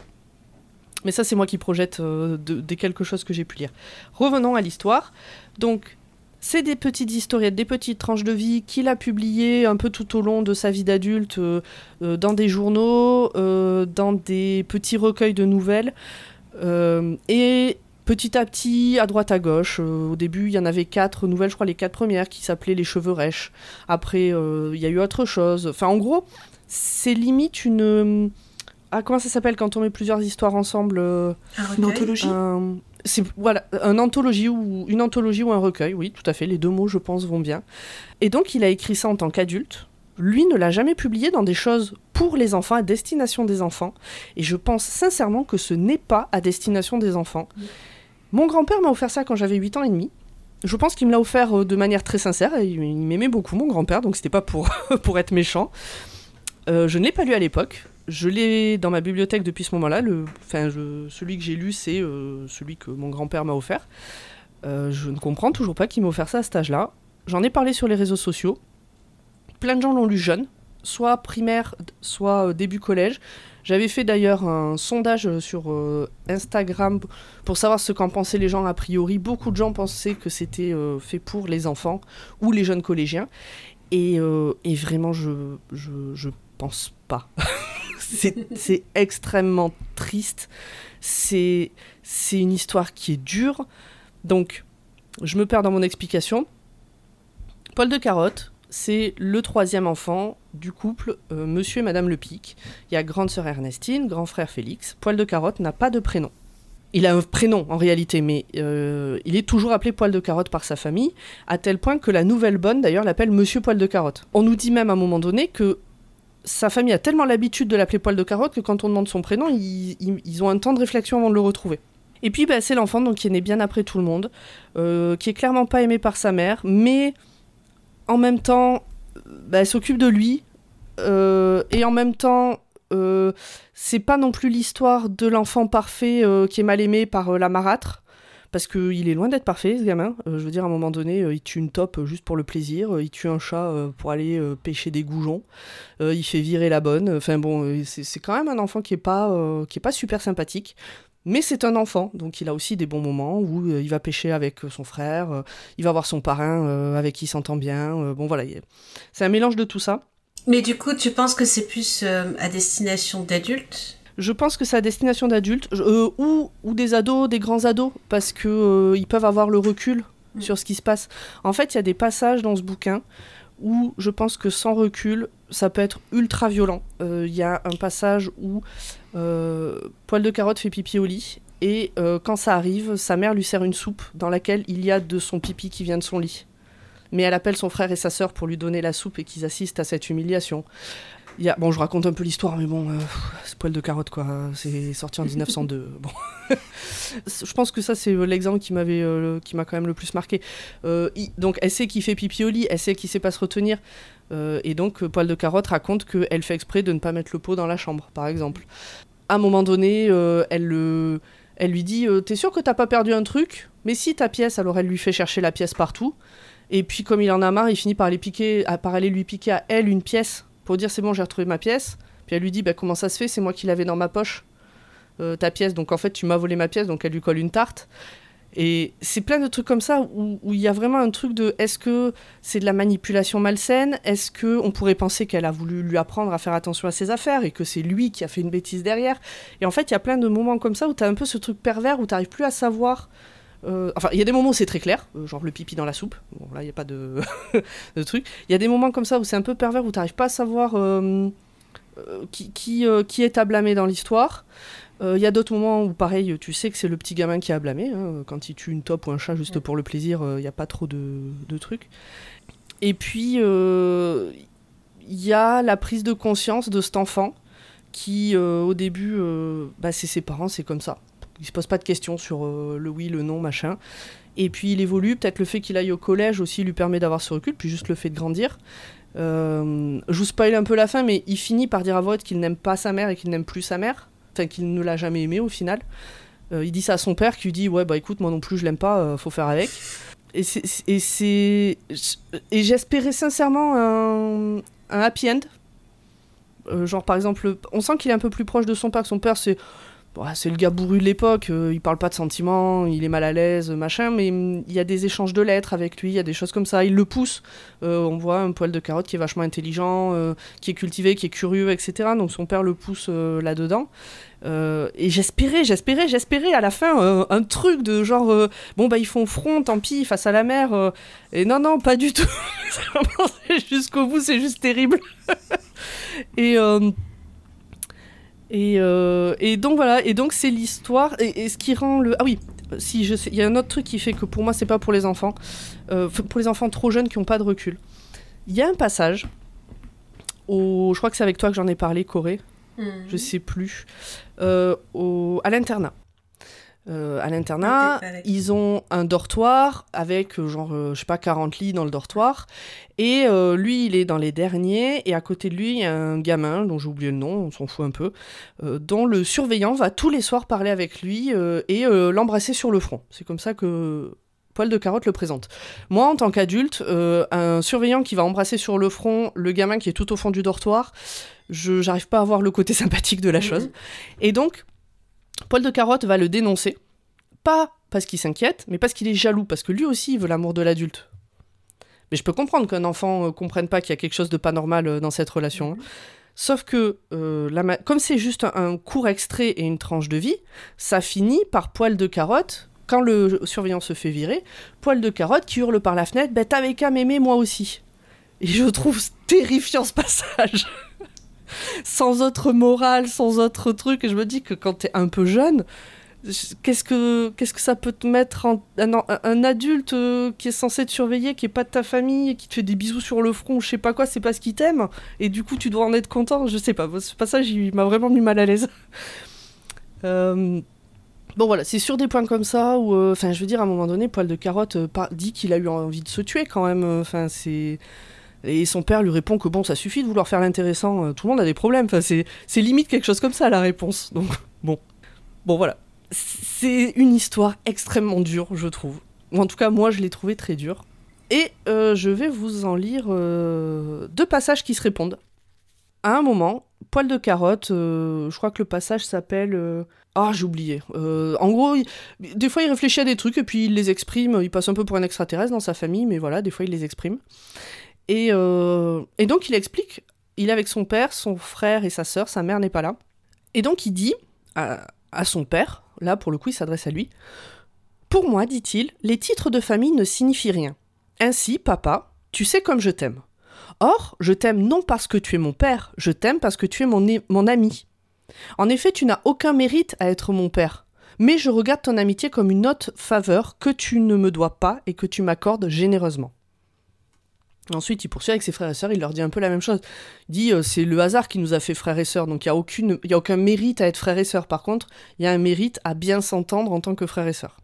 Mais ça c'est moi qui projette euh, de- des quelque chose que j'ai pu lire. Revenons à l'histoire. Donc c'est des petites historiettes, des petites tranches de vie qu'il a publiées un peu tout au long de sa vie d'adulte, euh, euh, dans des journaux, euh, dans des petits recueils de nouvelles. Et petit à petit, à droite à gauche, euh, au début il y en avait quatre nouvelles, je crois les quatre premières, qui s'appelaient Les Cheveux Rêches. Après, euh, il y a eu autre chose. Enfin, en gros, c'est limite une. Ah, comment ça s'appelle quand on met plusieurs histoires ensemble euh, Un Une anthologie? un- c'est voilà, une anthologie ou un recueil, oui, tout à fait, les deux mots je pense vont bien. Et donc il a écrit ça en tant qu'adulte. Lui ne l'a jamais publié dans des choses pour les enfants, à destination des enfants. Et je pense sincèrement que ce n'est pas à destination des enfants. Mon grand-père m'a offert ça quand j'avais 8 ans et demi. Je pense qu'il me l'a offert euh, de manière très sincère. et Il il m'aimait beaucoup, mon grand-père, donc c'était pas pour, pour être méchant. Euh, je ne l'ai pas lu à l'époque. Je l'ai dans ma bibliothèque depuis ce moment-là. Enfin, celui que j'ai lu, c'est euh, celui que mon grand-père m'a offert. Euh, je ne comprends toujours pas qu'il m'ait offert ça à cet âge-là. J'en ai parlé sur les réseaux sociaux. Plein de gens l'ont lu jeune, soit primaire, soit euh, début collège. J'avais fait d'ailleurs un sondage sur Instagram pour savoir ce qu'en pensaient les gens a priori. Beaucoup de gens pensaient que c'était fait pour les enfants ou les jeunes collégiens. Et, et vraiment, je, je, je pense pas. c'est extrêmement triste. C'est c'est une histoire qui est dure. Donc, je me perds dans mon explication. Paul de Carotte, c'est le troisième enfant du couple euh, Monsieur et Madame Le Pic. Il y a grande sœur Ernestine, grand frère Félix. Poil de Carotte n'a pas de prénom. Il a un prénom en réalité, mais euh, il est toujours appelé Poil de Carotte par sa famille, à tel point que la nouvelle bonne d'ailleurs l'appelle Monsieur Poil de Carotte. On nous dit même à un moment donné que sa famille a tellement l'habitude de l'appeler Poil de Carotte que quand on demande son prénom, ils, ont un temps de réflexion avant de le retrouver. Et puis bah, c'est l'enfant qui est né bien après tout le monde, euh, qui est clairement pas aimé par sa mère, mais en même temps, bah, elle s'occupe de lui, euh, et en même temps, euh, c'est pas non plus l'histoire de l'enfant parfait euh, qui est mal aimé par la marâtre. Parce qu'il est loin d'être parfait, ce gamin. Euh, je veux dire, à un moment donné, euh, il tue une taupe euh, juste pour le plaisir. il tue un chat pour aller pêcher des goujons. il fait virer la bonne. Enfin bon, c'est quand même un enfant qui est pas, qui est pas super sympathique. Mais c'est un enfant, donc il a aussi des bons moments où il va pêcher avec son frère, il va voir son parrain avec qui il s'entend bien. bon voilà, c'est un mélange de tout ça. Mais du coup, tu penses que c'est plus à destination d'adultes Je pense que c'est à destination d'adultes euh, ou, ou des ados, des grands ados, parce que euh, ils peuvent avoir le recul Mm. sur ce qui se passe. En fait, il y a des passages dans ce bouquin où je pense que sans recul, ça peut être ultra violent. Euh, Il y a un passage où euh, Poil de carotte fait pipi au lit. Et quand ça arrive, sa mère lui sert une soupe dans laquelle il y a de son pipi qui vient de son lit. Mais elle appelle son frère et sa sœur pour lui donner la soupe et qu'ils assistent à cette humiliation. Y a, bon, je raconte un peu l'histoire, mais bon, euh, c'est poil de carotte, quoi. C'est sorti en 1902. bon. je pense que ça, c'est l'exemple qui m'avait, euh, qui m'a quand même le plus marqué. Euh, il- donc, elle sait qu'il fait pipi au lit, elle sait qu'il sait pas se retenir. Et donc, Poil de carotte raconte qu'elle fait exprès de ne pas mettre le pot dans la chambre, par exemple. À un moment donné, elle, le, elle lui dit T'es sûr que t'as pas perdu un truc Mais si, ta pièce. Alors, elle lui fait chercher la pièce partout. Et puis, comme il en a marre, il finit par, aller piquer, à- par aller lui piquer à elle une pièce pour dire C'est bon, j'ai retrouvé ma pièce. Puis elle lui dit bah, Comment ça se fait? C'est moi qui l'avais dans ma poche, euh, ta pièce. Donc, en fait, tu m'as volé ma pièce. Donc, elle lui colle une tarte. Et c'est plein de trucs comme ça où il y a vraiment un truc de est-ce que c'est de la manipulation malsaine? Est-ce que on pourrait penser qu'elle a voulu lui apprendre à faire attention à ses affaires et que c'est lui qui a fait une bêtise derrière? Et en fait, il y a plein de moments comme ça où tu as un peu ce truc pervers où tu plus à savoir. Euh, Enfin, il y a des moments où c'est très clair, euh, genre le pipi dans la soupe. Bon, là, il n'y a pas de, de truc. Il y a des moments comme ça où c'est un peu pervers où tu n'arrives pas à savoir euh, qui, qui, euh, qui est à blâmer dans l'histoire. Il y a d'autres moments où, pareil, tu sais que c'est le petit gamin qui a blâmé. hein. Quand il tue une taupe ou un chat juste pour le plaisir, il n'y a pas trop de, de trucs. Et puis, il y a la prise de conscience de cet enfant qui, au début, bah, c'est ses parents, c'est comme ça. Il se pose pas de questions sur euh, le oui, le non, machin. Et puis il évolue, peut-être le fait qu'il aille au collège aussi lui permet d'avoir ce recul, puis juste le fait de grandir. Euh, je vous spoil un peu la fin, mais il finit par dire à haute qu'il n'aime pas sa mère et qu'il n'aime plus sa mère, enfin qu'il ne l'a jamais aimé au final. Euh, il dit ça à son père qui lui dit ouais bah écoute moi non plus je l'aime pas, euh, faut faire avec. Et c'est et j'espérais sincèrement un, un happy end. Euh, genre par exemple, on sent qu'il est un peu plus proche de son père que son père c'est Bon, c'est le gars bourru de l'époque, euh, il parle pas de sentiments, il est mal à l'aise, machin, mais il y a des échanges de lettres avec lui, il y a des choses comme ça, il le pousse. Euh, on voit un poil de carotte qui est vachement intelligent, euh, qui est cultivé, qui est curieux, etc. Donc son père le pousse là-dedans. Et j'espérais, j'espérais, j'espérais à la fin un truc de genre, bon bah ils font front, tant pis, face à la mer. et non, non, pas du tout. Jusqu'au bout, c'est juste terrible. et. Euh, et, euh, et donc voilà, et donc c'est l'histoire, et, et ce qui rend le... Ah oui, si, je sais, il y a un autre truc qui fait que pour moi c'est pas pour les enfants, euh, pour les enfants trop jeunes qui n'ont pas de recul. Il y a un passage, au, je crois que c'est avec toi que j'en ai parlé, Corée, Mhm. je sais plus, euh, au, à l'internat. Euh, à l'internat. Ils ont un dortoir avec, euh, genre, euh, je sais pas, 40 lits dans le dortoir. Et euh, lui, il est dans les derniers. Et à côté de lui, il y a un gamin, dont j'ai oublié le nom, on s'en fout un peu, dont le surveillant va tous les soirs parler avec lui et l'embrasser sur le front. C'est comme ça que Poil de Carotte le présente. Moi, en tant qu'adulte, euh, un surveillant qui va embrasser sur le front le gamin qui est tout au fond du dortoir, je j'arrive pas à voir le côté sympathique de la chose. Et donc, Poil de Carotte va le dénoncer. Pas parce qu'il s'inquiète, mais parce qu'il est jaloux, parce que lui aussi il veut l'amour de l'adulte. Mais je peux comprendre qu'un enfant euh, comprenne pas qu'il y a quelque chose de pas normal euh, dans cette relation. hein. Sauf que, euh, comme c'est juste un, court extrait et une tranche de vie, ça finit par Poil de Carotte, quand le surveillant se fait virer, Poil de Carotte qui hurle par la fenêtre « Ben t'avais qu'à m'aimer moi aussi !» Et je trouve terrifiant ce passage sans autre morale, sans autre truc. Et je me dis que quand t'es un peu jeune, qu'est-ce que, qu'est-ce que ça peut te mettre en, un, adulte euh, qui est censé te surveiller, qui est pas de ta famille, qui te fait des bisous sur le front, je sais pas quoi, c'est parce qu'il t'aime. Et du coup, tu dois en être content. Je sais pas. Ce passage, il m'a vraiment mis mal à l'aise. Euh, Bon voilà, c'est sur des points comme ça où, euh, enfin, je veux dire, à un moment donné, Poil de Carotte dit qu'il a eu envie de se tuer quand même. Enfin, c'est et son père lui répond que bon, ça suffit de vouloir faire l'intéressant. euh, Tout le monde a des problèmes. Enfin, c'est c'est limite quelque chose comme ça la réponse. Donc bon, bon voilà, c'est une histoire extrêmement dure, je trouve. Ou en tout cas, moi, je l'ai trouvée très dure. Et euh, je vais vous en lire euh, deux passages qui se répondent. À un moment, Poil de Carotte, je crois que le passage s'appelle. Ah, j'ai oublié. En gros, des fois, il réfléchit à des trucs et puis il les exprime. Il passe un peu pour un extraterrestre dans sa famille, mais voilà, des fois, il les exprime. Et, euh, et donc, il explique il est avec son père, son frère et sa sœur. Sa mère n'est pas là. Et donc, il dit à, son père, là, pour le coup, il s'adresse à lui Pour moi, dit-il, les titres de famille ne signifient rien. Ainsi, papa, tu sais comme je t'aime. Or, je t'aime non parce que tu es mon père, je t'aime parce que tu es mon, mon ami. En effet, tu n'as aucun mérite à être mon père, mais je regarde ton amitié comme une haute faveur que tu ne me dois pas et que tu m'accordes généreusement. Ensuite, il poursuit avec ses frères et sœurs, il leur dit un peu la même chose. Il dit euh, c'est le hasard qui nous a fait frères et sœurs, donc il n'y a, a aucun mérite à être frères et sœurs. Par contre, il y a un mérite à bien s'entendre en tant que frères et sœurs.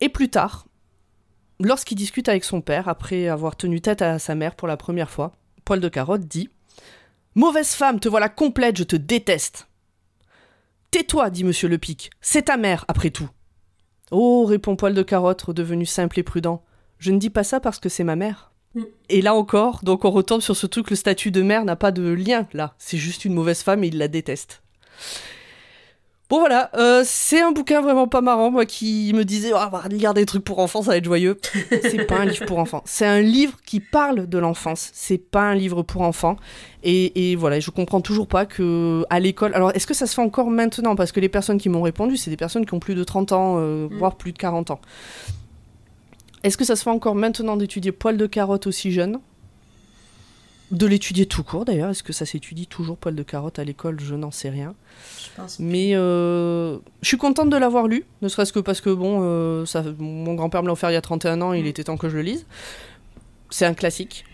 Et plus tard, lorsqu'il discute avec son père, après avoir tenu tête à sa mère pour la première fois, Poil de Carotte dit Mauvaise femme, te voilà complète, je te déteste. Tais-toi, dit monsieur Lepic, c'est ta mère, après tout. Oh, répond Poil de Carotte, redevenu simple et prudent, je ne dis pas ça parce que c'est ma mère. Mm. Et là encore, donc on retombe sur ce truc, le statut de mère n'a pas de lien, là. C'est juste une mauvaise femme et il la déteste. Bon voilà, euh, c'est un bouquin vraiment pas marrant, moi qui me disais, oh, on va lire des trucs pour enfants, ça va être joyeux. c'est pas un livre pour enfants, c'est un livre qui parle de l'enfance, c'est pas un livre pour enfants. Et, et voilà, je comprends toujours pas que à l'école. Alors, est-ce que ça se fait encore maintenant? Parce que les personnes qui m'ont répondu, c'est des personnes qui ont plus de 30 ans, euh, Mm. voire plus de 40 ans. Est-ce que ça se fait encore maintenant d'étudier poil de carotte aussi jeune? De l'étudier tout court d'ailleurs. Est-ce que ça s'étudie toujours poil de carotte à l'école? Je n'en sais rien. Je pense. Mais euh, je suis contente de l'avoir lu, ne serait-ce que parce que bon, euh, ça, mon grand-père me l'a offert il y a 31 ans, il Mm. était temps que je le lise. C'est un classique.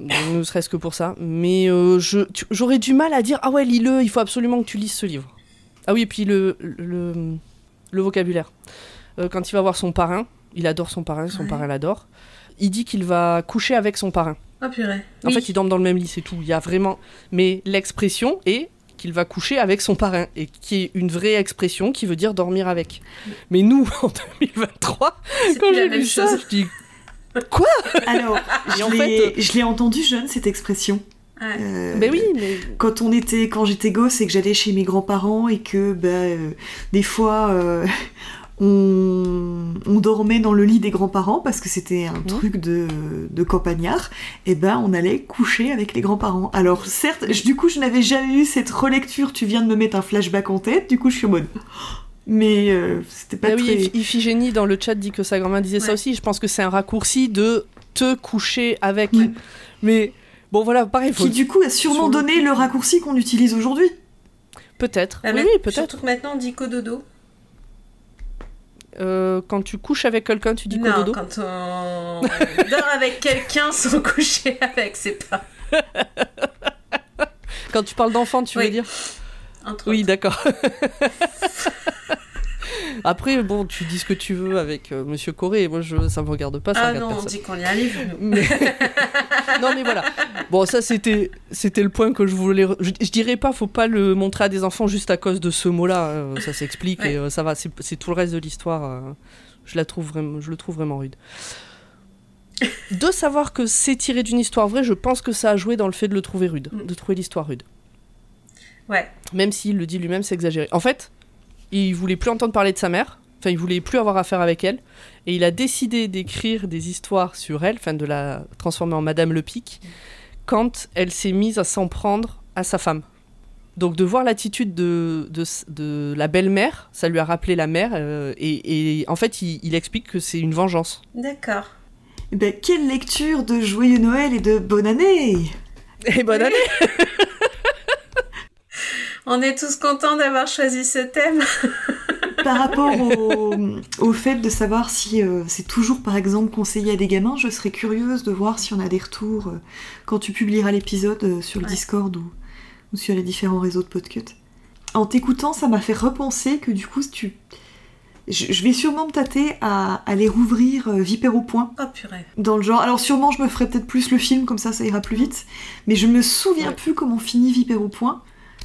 Ne serait-ce que pour ça. Mais euh, je- tu- j'aurais du mal à dire Ah ouais, lis-le, il faut absolument que tu lises ce livre. Ah oui, et puis le, le, le vocabulaire. Quand il va voir son parrain, il adore son parrain, son Ouais. parrain l'adore. Il dit qu'il va coucher avec son parrain. Oh purée. En Oui. fait, ils dorment dans le même lit, c'est tout. Il y a vraiment. Mais l'expression est qu'il va coucher avec son parrain, et qui est une vraie expression qui veut dire dormir avec. Mais nous, en 2023, C'est quand j'ai lu ça, chose. je dis Alors, Et en je l'ai fait, je l'ai entendu jeune cette expression. Ouais. Euh, Ben oui, mais. Quand on était, quand j'étais gosse et que j'allais chez mes grands-parents et que bah, euh, des fois euh, on, on dormait dans le lit des grands-parents parce que c'était un truc de, de campagnard, et ben on allait coucher avec les grands-parents. Alors certes, je- du coup je n'avais jamais eu cette relecture, tu viens de me mettre un flashback en tête, du coup je suis en mode... Mais euh, c'était pas Ah oui, très... Iphigénie dans le chat dit que sa grand-mère disait ça aussi. Je pense que c'est un raccourci de te coucher avec. Ouais. Mais bon, voilà, pareil, faut... Qui du coup a sûrement sur donné le raccourci qu'on utilise aujourd'hui. peut-être. Ah, oui, mais oui, peut-être. Surtout que maintenant on dit cododo. Euh, quand tu couches avec quelqu'un, tu dis non, cododo. quand on dort avec quelqu'un sans coucher avec, c'est pas. Quand tu parles d'enfant, tu Oui. veux dire? Entre Oui, d'accord. Après, bon, tu dis ce que tu veux avec euh, Monsieur Corée. Moi, je, ça me regarde pas. Ça Ah regarde non, on dit qu'on livre. nous. Mais- non mais voilà. Bon ça c'était c'était le point que je voulais. Je, je dirais pas faut pas le montrer à des enfants juste à cause de ce mot-là. euh, ça s'explique Ouais. et euh, ça va. C'est c'est tout le reste de l'histoire. euh, je la trouve vraiment je le trouve vraiment rude. De savoir que c'est tiré d'une histoire vraie, je pense que ça a joué dans le fait de le trouver rude, Mm. de trouver l'histoire rude. Ouais. Même s'il le dit lui-même, c'est exagéré. En fait, il voulait plus entendre parler de sa mère. Enfin, il voulait plus avoir affaire avec elle. Et il a décidé d'écrire des histoires sur elle, enfin de la transformer en Madame Le Pic, quand elle s'est mise à s'en prendre à sa femme. Donc de voir l'attitude de, de, de la belle-mère, ça lui a rappelé la mère. euh, et, et en fait, il, il explique que c'est une vengeance. D'accord. Eh ben, quelle lecture de Joyeux Noël et de Bonne année Et bonne année On est tous contents d'avoir choisi ce thème. Par rapport au, au fait de savoir si euh, c'est toujours par exemple conseillé à des gamins, je serais curieuse de voir si on a des retours euh, quand tu publieras l'épisode euh, sur le Ouais. Discord ou, ou sur les différents réseaux de podcut. En t'écoutant, ça m'a fait repenser que du coup, si tu... je, je vais sûrement me tâter à aller rouvrir Vipère au point. Oh purée. Dans le genre, alors sûrement je me ferai peut-être plus le film, comme ça ça ira plus vite, mais je me souviens Ouais. plus comment finit Vipère au point.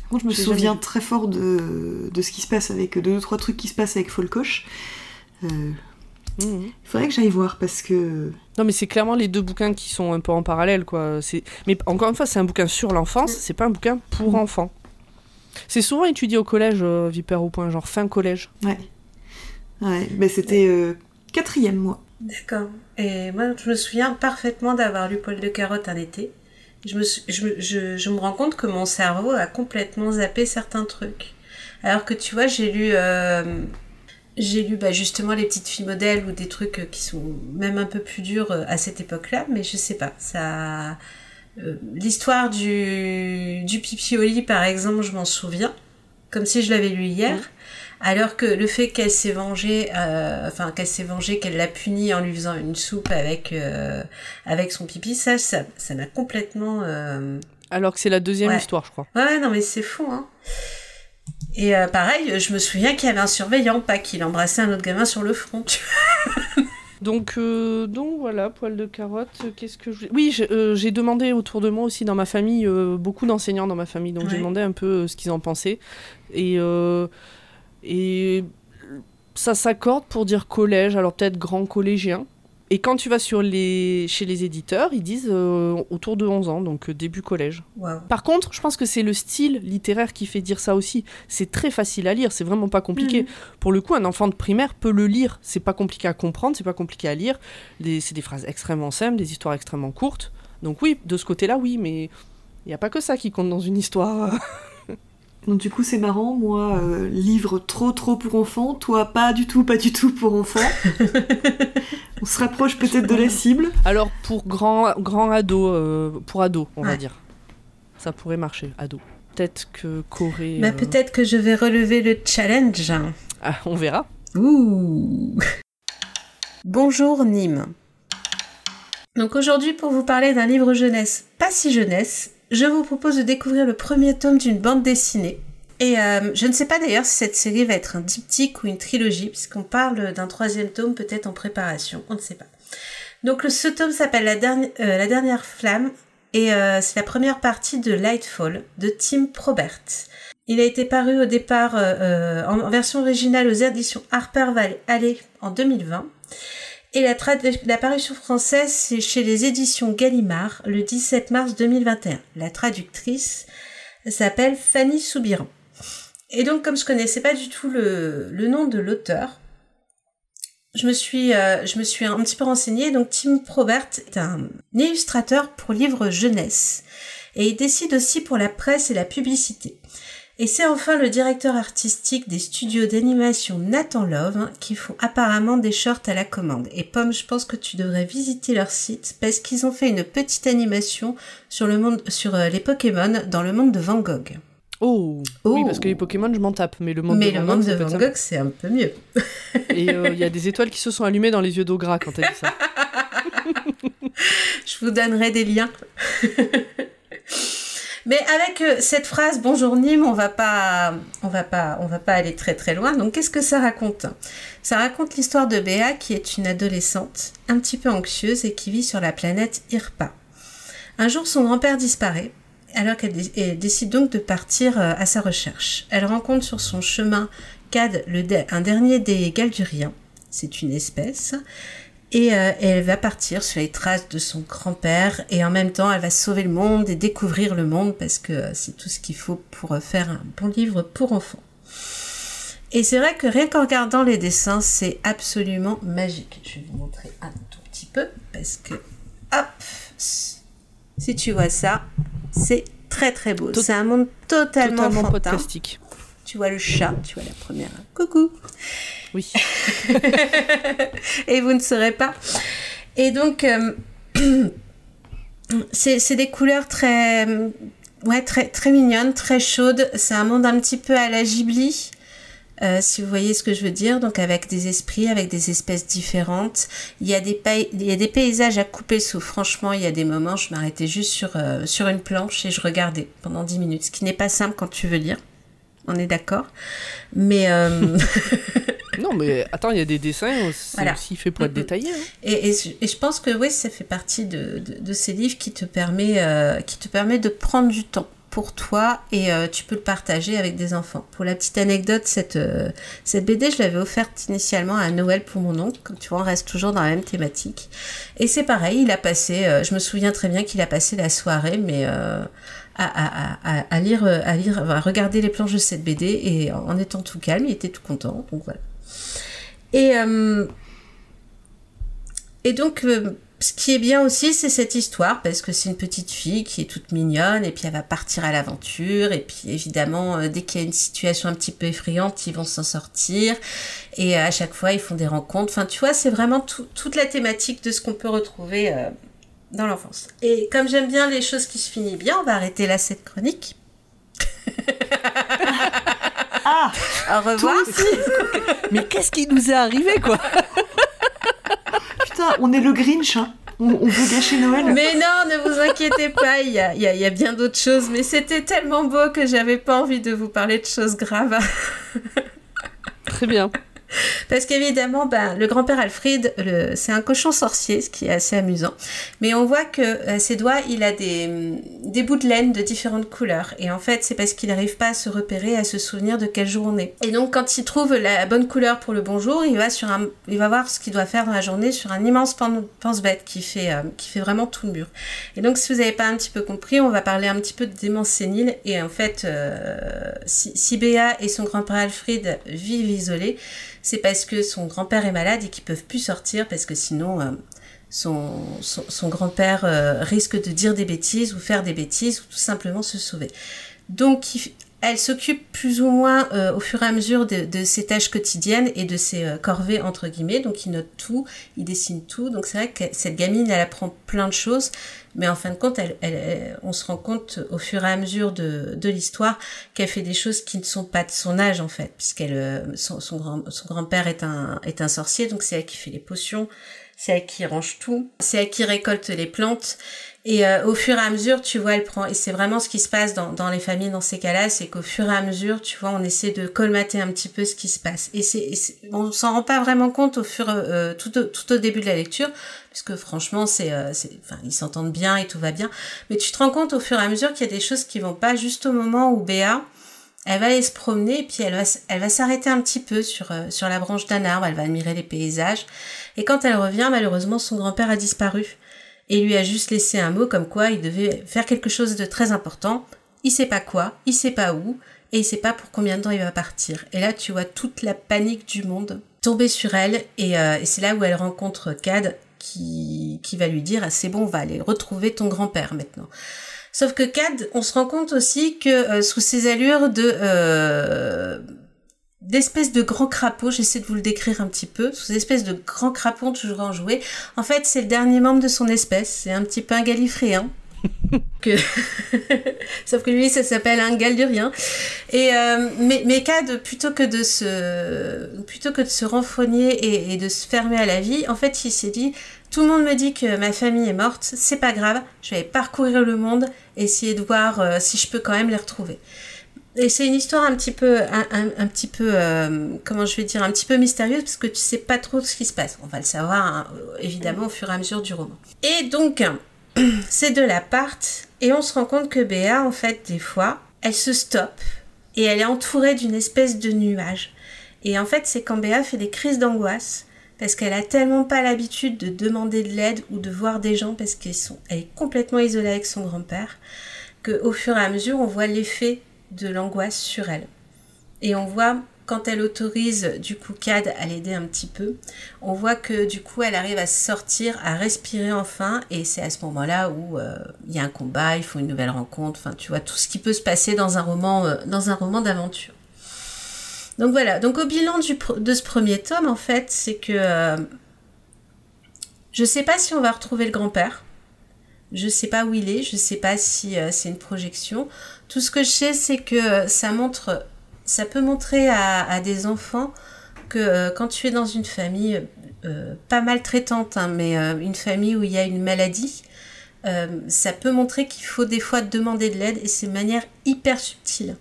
Par contre, je me souviens jamais très fort de, de ce qui se passe avec deux ou trois trucs qui se passent avec Folcoche. Euh, Mhm. il faudrait que j'aille voir parce que. Non, mais c'est clairement les deux bouquins qui sont un peu en parallèle, quoi. Mais encore une fois, c'est un bouquin sur l'enfance, c'est pas un bouquin pour Mm. enfants. C'est souvent étudié au collège, euh, Vipère au point, genre fin collège. Ouais. Ouais, mais c'était euh, quatrième mois. D'accord. Et moi, je me souviens parfaitement d'avoir lu Paul de Carotte un été. Je me, je, je, me rends compte que mon cerveau a complètement zappé certains trucs. Alors que tu vois, j'ai lu, euh, j'ai lu bah, justement les petites filles modèles ou des trucs qui sont même un peu plus durs euh, à cette époque-là, mais je sais pas. Ça, euh, l'histoire du du pipi au lit, par exemple, je m'en souviens, comme si je l'avais lu hier. Alors que le fait qu'elle s'est vengée, euh, enfin qu'elle s'est vengée, qu'elle l'a puni en lui faisant une soupe avec euh, avec son pipi, ça, ça, ça m'a complètement. euh, Alors que c'est la deuxième Ouais. histoire, je crois. Ouais, non mais c'est fou, hein. Et pareil, je me souviens qu'il y avait un surveillant, pas qu'il embrassait un autre gamin sur le front. tu Donc, euh, donc voilà, poil de carotte, euh, qu'est-ce que je... Oui, j'ai euh, demandé autour de moi aussi dans ma famille, beaucoup d'enseignants dans ma famille, donc j'ai demandé un peu ce qu'ils en pensaient. Et, et ça s'accorde pour dire collège, alors peut-être grand collégien. Et quand tu vas sur les... chez les éditeurs, ils disent euh, autour de 11 ans, donc euh, début collège. Par contre, je pense que c'est le style littéraire qui fait dire ça aussi. C'est très facile à lire, c'est vraiment pas compliqué. Mhm. Pour le coup, un enfant de primaire peut le lire. C'est pas compliqué à comprendre, c'est pas compliqué à lire. C'est des phrases extrêmement simples, des histoires extrêmement courtes. Donc oui, de ce côté-là, oui, mais il n'y a pas que ça qui compte dans une histoire. Donc du coup c'est marrant, moi euh, livre trop trop pour enfants, toi pas du tout pas du tout pour enfants. On se rapproche peut-être de la cible. Alors pour grand, grand ado, euh, pour ado, on va dire. Ça pourrait marcher, ado. Peut-être que Corée... Bah, euh, peut-être que je vais relever le challenge. ah, on verra. Ouh. Bonjour Nîmes. Donc aujourd'hui, pour vous parler d'un livre jeunesse, pas si jeunesse, je vous propose de découvrir le premier tome d'une bande dessinée. Et euh, je ne sais pas d'ailleurs si cette série va être un diptyque ou une trilogie, puisqu'on parle d'un troisième tome peut-être en préparation, on ne sait pas. Donc ce tome s'appelle la, dernière- euh, flamme, et euh, c'est la première partie de Lightfall de Tim Probert. Il a été paru au départ en, en version originale aux éditions Harper Valley en 2020. Et la, parution française, c'est chez les éditions Gallimard le 17 mars 2021. La traductrice s'appelle Fanny Soubiran. Et donc, comme je connaissais pas du tout le, le nom de l'auteur, je me suis, euh, je me suis un petit peu renseignée. Donc, Tim Probert est un illustrateur pour livres jeunesse. Et il décide aussi pour la presse et la publicité. Et c'est enfin le directeur artistique des studios d'animation Nathan Love hein, qui font apparemment des shorts à la commande. Et Pomme, je pense que tu devrais visiter leur site parce qu'ils ont fait une petite animation sur le monde, sur euh, les Pokémon dans le monde de Van Gogh. Oh, Oh. Oui, parce que les Pokémon, je m'en tape, mais le monde Mais de le Van monde Gogh, de ça peut Van. Gogh, c'est un peu mieux. Et euh, il y a des étoiles qui se sont allumées dans les yeux d'eau gras quand t'as dit ça. Je vous donnerai des liens. Mais avec euh, cette phrase bonjour Nîmes, on va pas, on va pas, on va pas aller très très loin. Donc qu'est-ce que ça raconte? Ça raconte l'histoire de Béa qui est une adolescente un petit peu anxieuse et qui vit sur la planète Irpa. Un jour, son grand-père disparaît alors qu'elle décide donc de partir euh, à sa recherche. Elle rencontre sur son chemin Cad, un dernier des Galduriens. C'est une espèce et, euh, elle va partir sur les traces de son grand-père et en même temps elle va sauver le monde et découvrir le monde parce que euh, c'est tout ce qu'il faut pour euh, faire un bon livre pour enfants. Et c'est vrai que rien qu'en regardant les dessins, c'est absolument magique. Je vais vous montrer un tout petit peu parce que, hop, si tu vois ça, c'est très très beau. C'est un monde totalement, totalement fantastique. Tu vois le chat, tu vois la première. Coucou. Oui. et vous ne saurez pas. Et donc, euh, c'est des couleurs très, ouais, très, très mignonnes, très chaudes. C'est un monde un petit peu à la Ghibli. Euh, si vous voyez ce que je veux dire, donc avec des esprits, avec des espèces différentes. Il y a des, il y a des paysages à couper sous. Franchement, il y a des moments, je m'arrêtais juste sur, euh, sur une planche et je regardais pendant 10 minutes, ce qui n'est pas simple quand tu veux lire. On est d'accord. Mais. Non, mais attends, il y a des dessins, c'est aussi fait pour être détaillé. Hein. Et, je pense que oui, ça fait partie de, ces livres qui te, permet, euh, qui te permet de prendre du temps pour toi et euh, tu peux le partager avec des enfants. Pour la petite anecdote, cette, euh, cette BD, je l'avais offerte initialement à Noël pour mon oncle. Comme tu vois, on reste toujours dans la même thématique. Et c'est pareil, il a passé, je me souviens très bien qu'il a passé la soirée, mais à, lire, à lire, à regarder les planches de cette BD et en étant tout calme, il était tout content. Donc voilà. Et, euh, et donc, euh, ce qui est bien aussi, c'est cette histoire, parce que c'est une petite fille qui est toute mignonne, et puis elle va partir à l'aventure, et puis évidemment, euh, dès qu'il y a une situation un petit peu effrayante, ils vont s'en sortir, et à chaque fois, ils font des rencontres. Enfin, tu vois, c'est vraiment toute la thématique de ce qu'on peut retrouver dans l'enfance. Et comme j'aime bien les choses qui se finissent bien, on va arrêter là cette chronique. Ah Au revoir. Mais qu'est-ce qui nous est arrivé, quoi? Putain, on est le Grinch, hein. on, veut gâcher Noël. Mais non, ne vous inquiétez pas, il y a, y a, bien d'autres choses. Mais c'était tellement beau que j'avais pas envie de vous parler de choses graves. Très bien. Parce qu'évidemment, ben, le grand-père Alfred, c'est un cochon sorcier, ce qui est assez amusant. Mais on voit que euh, ses doigts, il a des, des bouts de laine de différentes couleurs. Et en fait, c'est parce qu'il n'arrive pas à se repérer, à se souvenir de quel jour on est. Et donc, quand il trouve la bonne couleur pour le bonjour, il va, voir ce qu'il doit faire dans la journée sur un immense pense-bête qui, fait, euh, qui fait vraiment tout le mur. Et donc, si vous n'avez pas un petit peu compris, on va parler un petit peu de démence sénile. Et en fait, euh, si Béa et son grand-père Alfred vivent isolés, c'est parce que son grand-père est malade et qu'ils peuvent plus sortir parce que sinon euh, son, grand-père euh, risque de dire des bêtises ou faire des bêtises ou tout simplement se sauver. Donc elle s'occupe plus ou moins euh, au fur et à mesure de, ses tâches quotidiennes et de ses corvées entre guillemets. Donc il note tout, il dessine tout. Donc c'est vrai que cette gamine, elle apprend plein de choses. Mais en fin de compte, on se rend compte au fur et à mesure de, l'histoire qu'elle fait des choses qui ne sont pas de son âge en fait, puisqu'elle euh, son, son, grand, son grand-père est un, est un sorcier, donc c'est elle qui fait les potions, c'est elle qui range tout, c'est elle qui récolte les plantes. Et euh, au fur et à mesure, tu vois, elle prend. Et c'est vraiment ce qui se passe dans, dans les familles dans ces cas-là, c'est qu'au fur et à mesure, tu vois, on essaie de colmater un petit peu ce qui se passe. Et c'est, on s'en rend pas vraiment compte au fur, euh, tout, au, tout au début de la lecture, puisque franchement, c'est, euh, ils s'entendent bien et tout va bien. Mais tu te rends compte au fur et à mesure qu'il y a des choses qui vont pas juste au moment où Béa, elle va aller se promener et puis elle va, elle va s'arrêter un petit peu sur, euh, sur la branche d'un arbre, elle va admirer les paysages. Et quand elle revient, malheureusement, son grand-père a disparu et lui a juste laissé un mot comme quoi il devait faire quelque chose de très important. Il sait pas quoi, il sait pas où, et il sait pas pour combien de temps il va partir. Et là, tu vois toute la panique du monde tomber sur elle, et, euh, c'est là où elle rencontre Cad qui, qui va lui dire ah, c'est bon, on va aller retrouver ton grand-père maintenant. Sauf que Cad, on se rend compte aussi que euh, sous ses allures de euh, d'espèces de grands crapauds, j'essaie de vous le décrire un petit peu, sous espèces de grands crapauds toujours enjoués. En fait, c'est le dernier membre de son espèce, c'est un petit peu un galifréen. Sauf que lui, ça s'appelle un galdurien. Et euh, mais, mais Cad, plutôt que de se, plutôt que de se renfrogner et, de se fermer à la vie, en fait, il s'est dit, Tout le monde me dit que ma famille est morte, c'est pas grave, je vais parcourir le monde, essayer de voir euh, si je peux quand même les retrouver. Et c'est une histoire un petit peu, un, petit peu, euh, comment je vais dire, un petit peu mystérieuse parce que tu sais pas trop ce qui se passe. On va le savoir hein, évidemment au fur et à mesure du roman. Et donc, c'est de l'appart et on se rend compte que Béa, en fait, des fois, elle se stoppe et elle est entourée d'une espèce de nuage. Et en fait, c'est quand Béa fait des crises d'angoisse parce qu'elle a tellement pas l'habitude de demander de l'aide ou de voir des gens parce qu'elle est complètement isolée avec son grand-père que au fur et à mesure, on voit l'effet de l'angoisse sur elle. Et on voit quand elle autorise du coup Cad à l'aider un petit peu, on voit que du coup elle arrive à sortir, à respirer enfin, et c'est à ce moment-là où euh, il y a un combat, il faut une nouvelle rencontre, enfin tu vois tout ce qui peut se passer dans un roman, euh, dans un roman d'aventure. Donc voilà, donc au bilan de ce premier tome en fait, c'est que euh, je sais pas si on va retrouver le grand-père. Je sais pas où il est, je sais pas si euh, c'est une projection. Tout ce que je sais, c'est que euh, ça montre, ça peut montrer à, des enfants que euh, quand tu es dans une famille euh, pas maltraitante, hein, mais une famille où il y a une maladie, ça peut montrer qu'il faut des fois demander de l'aide et c'est de manière hyper subtile.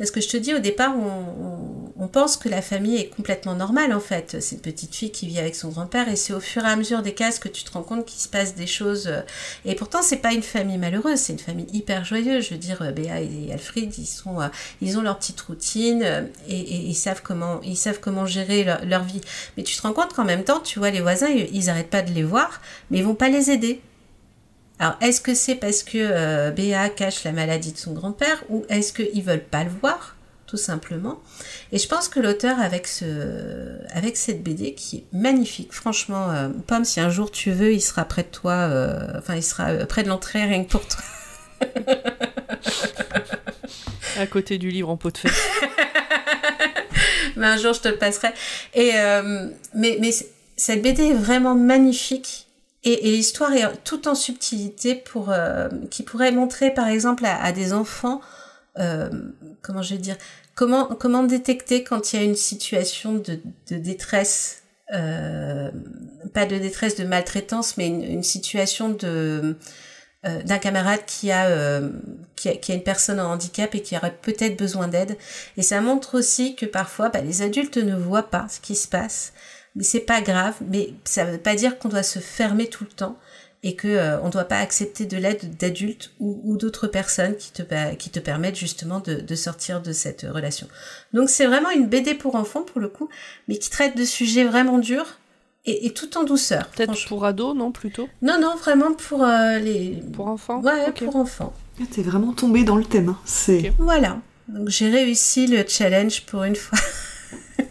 Parce que je te dis, au départ, on, pense que la famille est complètement normale, en fait. C'est une petite fille qui vit avec son grand-père, et c'est au fur et à mesure des cases que tu te rends compte qu'il se passe des choses. euh, Et pourtant, c'est pas une famille malheureuse, c'est une famille hyper joyeuse. Je veux dire, euh, Béa et Alfred, ils, sont, euh, ils ont leur petite routine, et, ils, savent comment, gérer leur, vie. Mais tu te rends compte qu'en même temps, tu vois, les voisins, ils, ils arrêtent pas de les voir, mais ils vont pas les aider. Alors, est-ce que c'est parce que euh, Béa cache la maladie de son grand-père ou est-ce qu'ils veulent pas le voir, tout simplement? Et je pense que l'auteur, avec, ce, avec cette BD qui est magnifique, franchement, euh, Pomme, si un jour tu veux, il sera près de toi, euh, enfin, il sera près de l'entrée rien que pour toi. À côté du livre en pot de fête. mais un jour je te le passerai. Et mais mais cette BD est vraiment magnifique et, et l'histoire est tout en subtilité pour euh, qui pourrait montrer par exemple à, à des enfants euh, comment je vais dire comment comment détecter quand il y a une situation de, de détresse euh, pas de détresse de maltraitance mais une, une situation de euh, d'un camarade qui a, euh, qui a qui a une personne en handicap et qui aurait peut-être besoin d'aide et ça montre aussi que parfois, bah, les adultes ne voient pas ce qui se passe. Mais c'est pas grave, mais ça veut pas dire qu'on doit se fermer tout le temps et que euh, on doit pas accepter de l'aide d'adultes ou, ou d'autres personnes qui te, bah, qui te permettent justement de, de sortir de cette euh, relation. Donc c'est vraiment une BD pour enfants pour le coup, mais qui traite de sujets vraiment durs et, et tout en douceur. Peut-être franchement. pour ados, non, plutôt? Non, non, vraiment pour euh, les... Pour enfants? Ouais, pour enfants. T'es vraiment tombé dans le thème. hein. C'est. Voilà. Donc j'ai réussi le challenge pour une fois.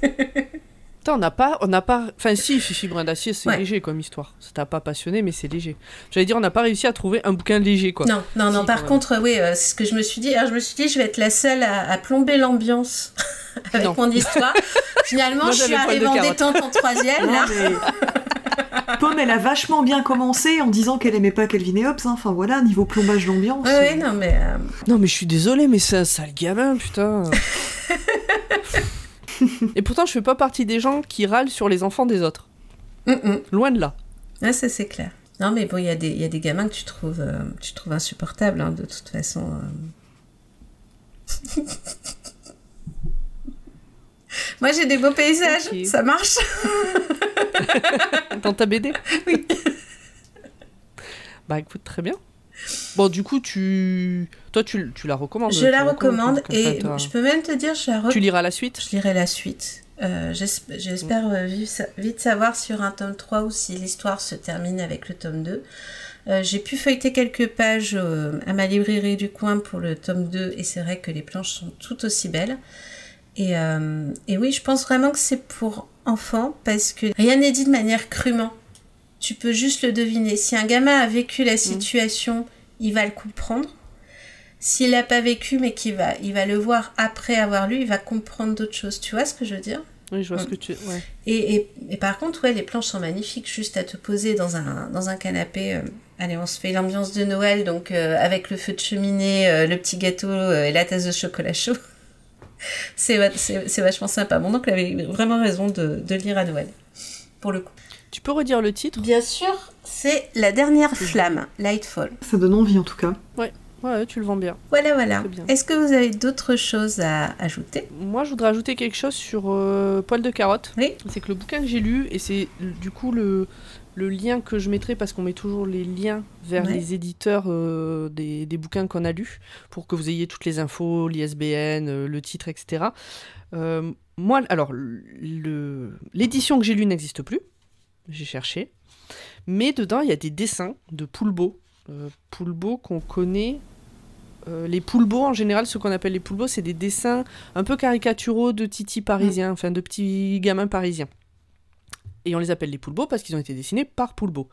On n'a pas, on n'a pas, enfin si, Fifi Brin d'Acier, c'est Ouais. léger comme histoire. Ça t'a pas passionné, mais c'est léger. J'allais dire, on n'a pas réussi à trouver un bouquin léger, quoi. Non, non, non. Si, par contre, oui, euh, c'est ce que je me suis dit. Alors, je me suis dit, je vais être la seule à, à plomber l'ambiance avec Non. mon histoire. Finalement, Moi, je suis arrivée en détente en troisième. Non, là. mais- Pomme, elle a vachement bien commencé en disant qu'elle aimait pas Calvin et Hobbes. hein. Enfin voilà, niveau plombage d'ambiance. Oui, oui, non, mais euh, Non, mais je suis désolée, mais c'est un sale gamin, putain. Et pourtant, je fais pas partie des gens qui râlent sur les enfants des autres. Loin de là. Ouais, ça c'est clair. Non, mais bon, il y, a des- il y a des gamins que tu trouves, euh, tu trouves insupportables, hein, de toute façon. euh. Moi, j'ai des beaux paysages, ça marche. Dans ta BD Oui. Bah écoute, très bien. Bon, du coup, tu. Toi, tu, tu la recommandes Je la recommande et ça, je peux même te dire, je la. Tu liras la suite? Je lirai la suite. Euh, j'esp- J'espère euh, vite, sa- vite savoir sur un tome 3 ou si l'histoire se termine avec le tome 2. Euh, J'ai pu feuilleter quelques pages euh, à ma librairie du coin pour le tome 2 et c'est vrai que les planches sont tout aussi belles. Et, et oui, je pense vraiment que c'est pour enfants parce que rien n'est dit de manière crûment. Tu peux juste le deviner. Si un gamin a vécu la situation, il va le comprendre. S'il l'a pas vécu mais qu'il va, il va le voir après avoir lu, il va comprendre d'autres choses. Tu vois ce que je veux dire? Oui, je vois ce Mm. que tu. Ouais. et, et, et par contre, ouais, les planches sont magnifiques, juste à te poser dans un, dans un canapé. euh, allez, on se fait l'ambiance de Noël, donc euh, avec le feu de cheminée, euh, le petit gâteau et la tasse de chocolat chaud. c'est va- c'est c'est vachement sympa. Mon oncle avait vraiment raison de, de lire à Noël, pour le coup. Tu peux redire le titre Bien sûr, c'est La dernière flamme, Lightfall. Ça donne envie en tout cas. Ouais, tu le vends bien. Voilà, voilà. Est-ce que vous avez d'autres choses à ajouter? Moi, je voudrais ajouter quelque chose sur euh, Poil de carotte. Oui. C'est que le bouquin que j'ai lu, et c'est euh, du coup le, le lien que je mettrai, parce qu'on met toujours les liens vers Ouais. les éditeurs euh, des, des bouquins qu'on a lus, pour que vous ayez toutes les infos, l'ISBN, le titre, etc. Euh, moi, alors, l'édition que j'ai lue n'existe plus. J'ai cherché. Mais dedans, il y a des dessins de Poulbeau. Euh, Poulbeau qu'on connaît. Euh, les Poulbeaux, en général, ce qu'on appelle les Poulbeaux, c'est des dessins un peu caricaturaux de titi parisiens, enfin de petits gamins parisiens. Et on les appelle les Poulbeaux parce qu'ils ont été dessinés par Poulbeau.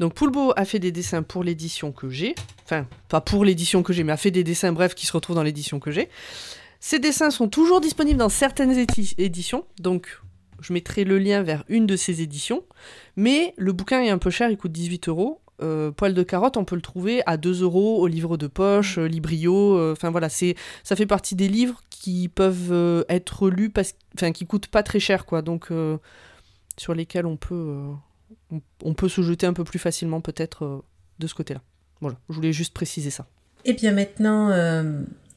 Donc Poulbeau a fait des dessins pour l'édition que j'ai, enfin pas pour l'édition que j'ai, mais a fait des dessins bref qui se retrouvent dans l'édition que j'ai. Ces dessins sont toujours disponibles dans certaines éditions, donc je mettrai le lien vers une de ces éditions. Mais le bouquin est un peu cher, il coûte 18 euros. Euh, Poil de carotte, on peut le trouver à 2 euros au livre de poche, euh, Librio. euh, Enfin voilà, c'est ça fait partie des livres qui peuvent euh, être lus parce, enfin qui coûtent pas très cher quoi. Donc sur lesquels on peut on, on peut se jeter un peu plus facilement peut-être de ce côté-là. Voilà, je voulais juste préciser ça. Eh bien maintenant,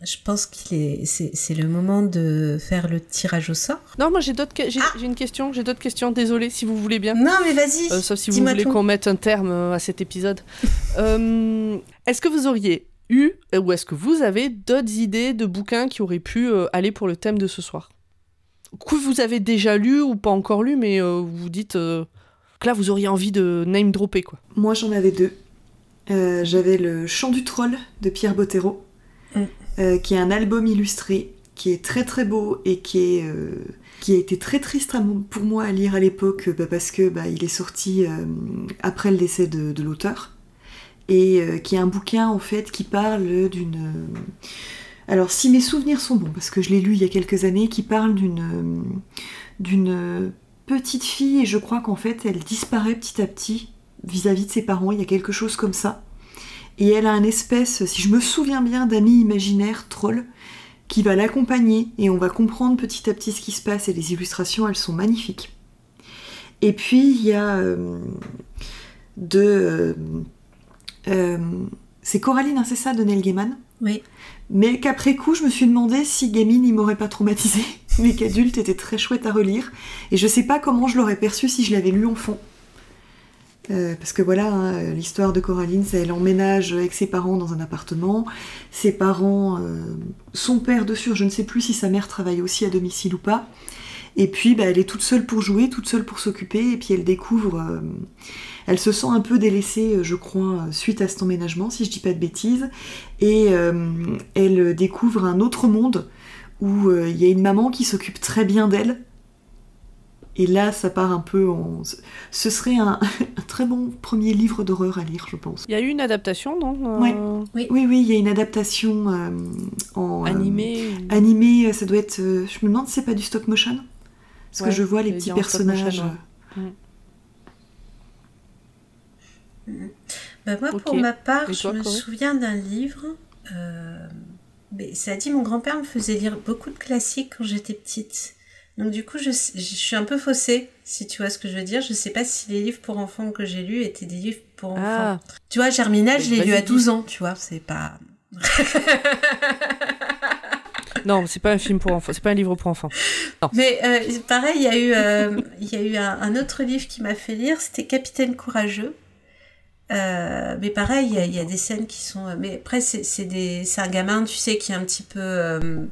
je pense qu'il est, c'est, c'est le moment de faire le tirage au sort. Non, moi j'ai d'autres, j'ai Ah j'ai une question, j'ai d'autres questions. Désolée si vous voulez bien. Non, mais vas-y. Euh, sauf si vous voulez tout. qu'on mette un terme euh, à cet épisode. Euh, est-ce que vous auriez eu, ou est-ce que vous avez d'autres idées de bouquins qui auraient pu euh, aller pour le thème de ce soir? Que vous avez déjà lu ou pas encore lu, mais euh, vous vous dites euh, que là vous auriez envie de name dropper quoi. Moi j'en avais deux. Euh, J'avais le Chant du Troll de Pierre Bottero, Mm. Euh, qui est un album illustré, qui est très très beau et qui, est, euh, qui a été très triste pour moi à lire à l'époque, bah, parce que bah, il est sorti euh, après le décès de, l'auteur. Et euh, qui est un bouquin en fait qui parle d'une. euh, Alors si mes souvenirs sont bons, parce que je l'ai lu il y a quelques années, qui parle d'une euh, d'une petite fille et je crois qu'en fait elle disparaît petit à petit vis-à-vis de ses parents, il y a quelque chose comme ça. Et elle a un espèce, si je me souviens bien, d'ami imaginaire, troll, qui va l'accompagner et on va comprendre petit à petit ce qui se passe et les illustrations, elles sont magnifiques. Et puis il y a euh, de... euh, euh, c'est Coraline, hein, c'est ça, de Neil Gaiman? Oui. mais qu'après coup, je me suis demandé si gamine, il m'aurait pas traumatisé, mais qu'adulte était très chouette à relire. Et je sais pas comment je l'aurais perçu si je l'avais lu enfant. Euh, parce que voilà, hein, l'histoire de Coraline, elle emménage avec ses parents dans un appartement. Ses parents, euh, son père de sûr, je ne sais plus si sa mère travaille aussi à domicile ou pas. Et puis, bah, elle est toute seule pour jouer, toute seule pour s'occuper, et puis elle découvre, euh, elle se sent un peu délaissée, je crois, suite à cet emménagement, si je dis pas de bêtises, et elle découvre un autre monde où il y a une maman qui s'occupe très bien d'elle. Et là, ça part un peu en. Ce serait un, un très bon premier livre d'horreur à lire, je pense. Il y a eu une adaptation, non euh, Ouais. Oui, oui, il y a une adaptation euh, en. euh, Animée. ou- animé, ça doit être. euh, je me demande si c'est pas du stop motion. Parce Ouais, que je vois les petits motion, personnages. ouais. euh, Bah, moi, pour ma part, je me souviens d'un livre. euh, mais ça a dit, mon grand-père me faisait lire beaucoup de classiques quand j'étais petite. Donc du coup, je, je suis un peu faussée, si tu vois ce que je veux dire. Je sais pas si les livres pour enfants que j'ai lus étaient des livres pour enfants. Ah, Tu vois, Germinal, je l'ai lu à dis. 12 ans, tu vois, c'est pas... non, c'est pas un film pour enfants, c'est pas un livre pour enfants. Mais euh, pareil, il y a eu, euh, il y a eu un, un autre livre qui m'a fait lire, c'était Capitaine Courageux. Euh, mais pareil, il y, y a des scènes qui sont. Mais après, c'est un gamin, tu sais, qui est un petit peu.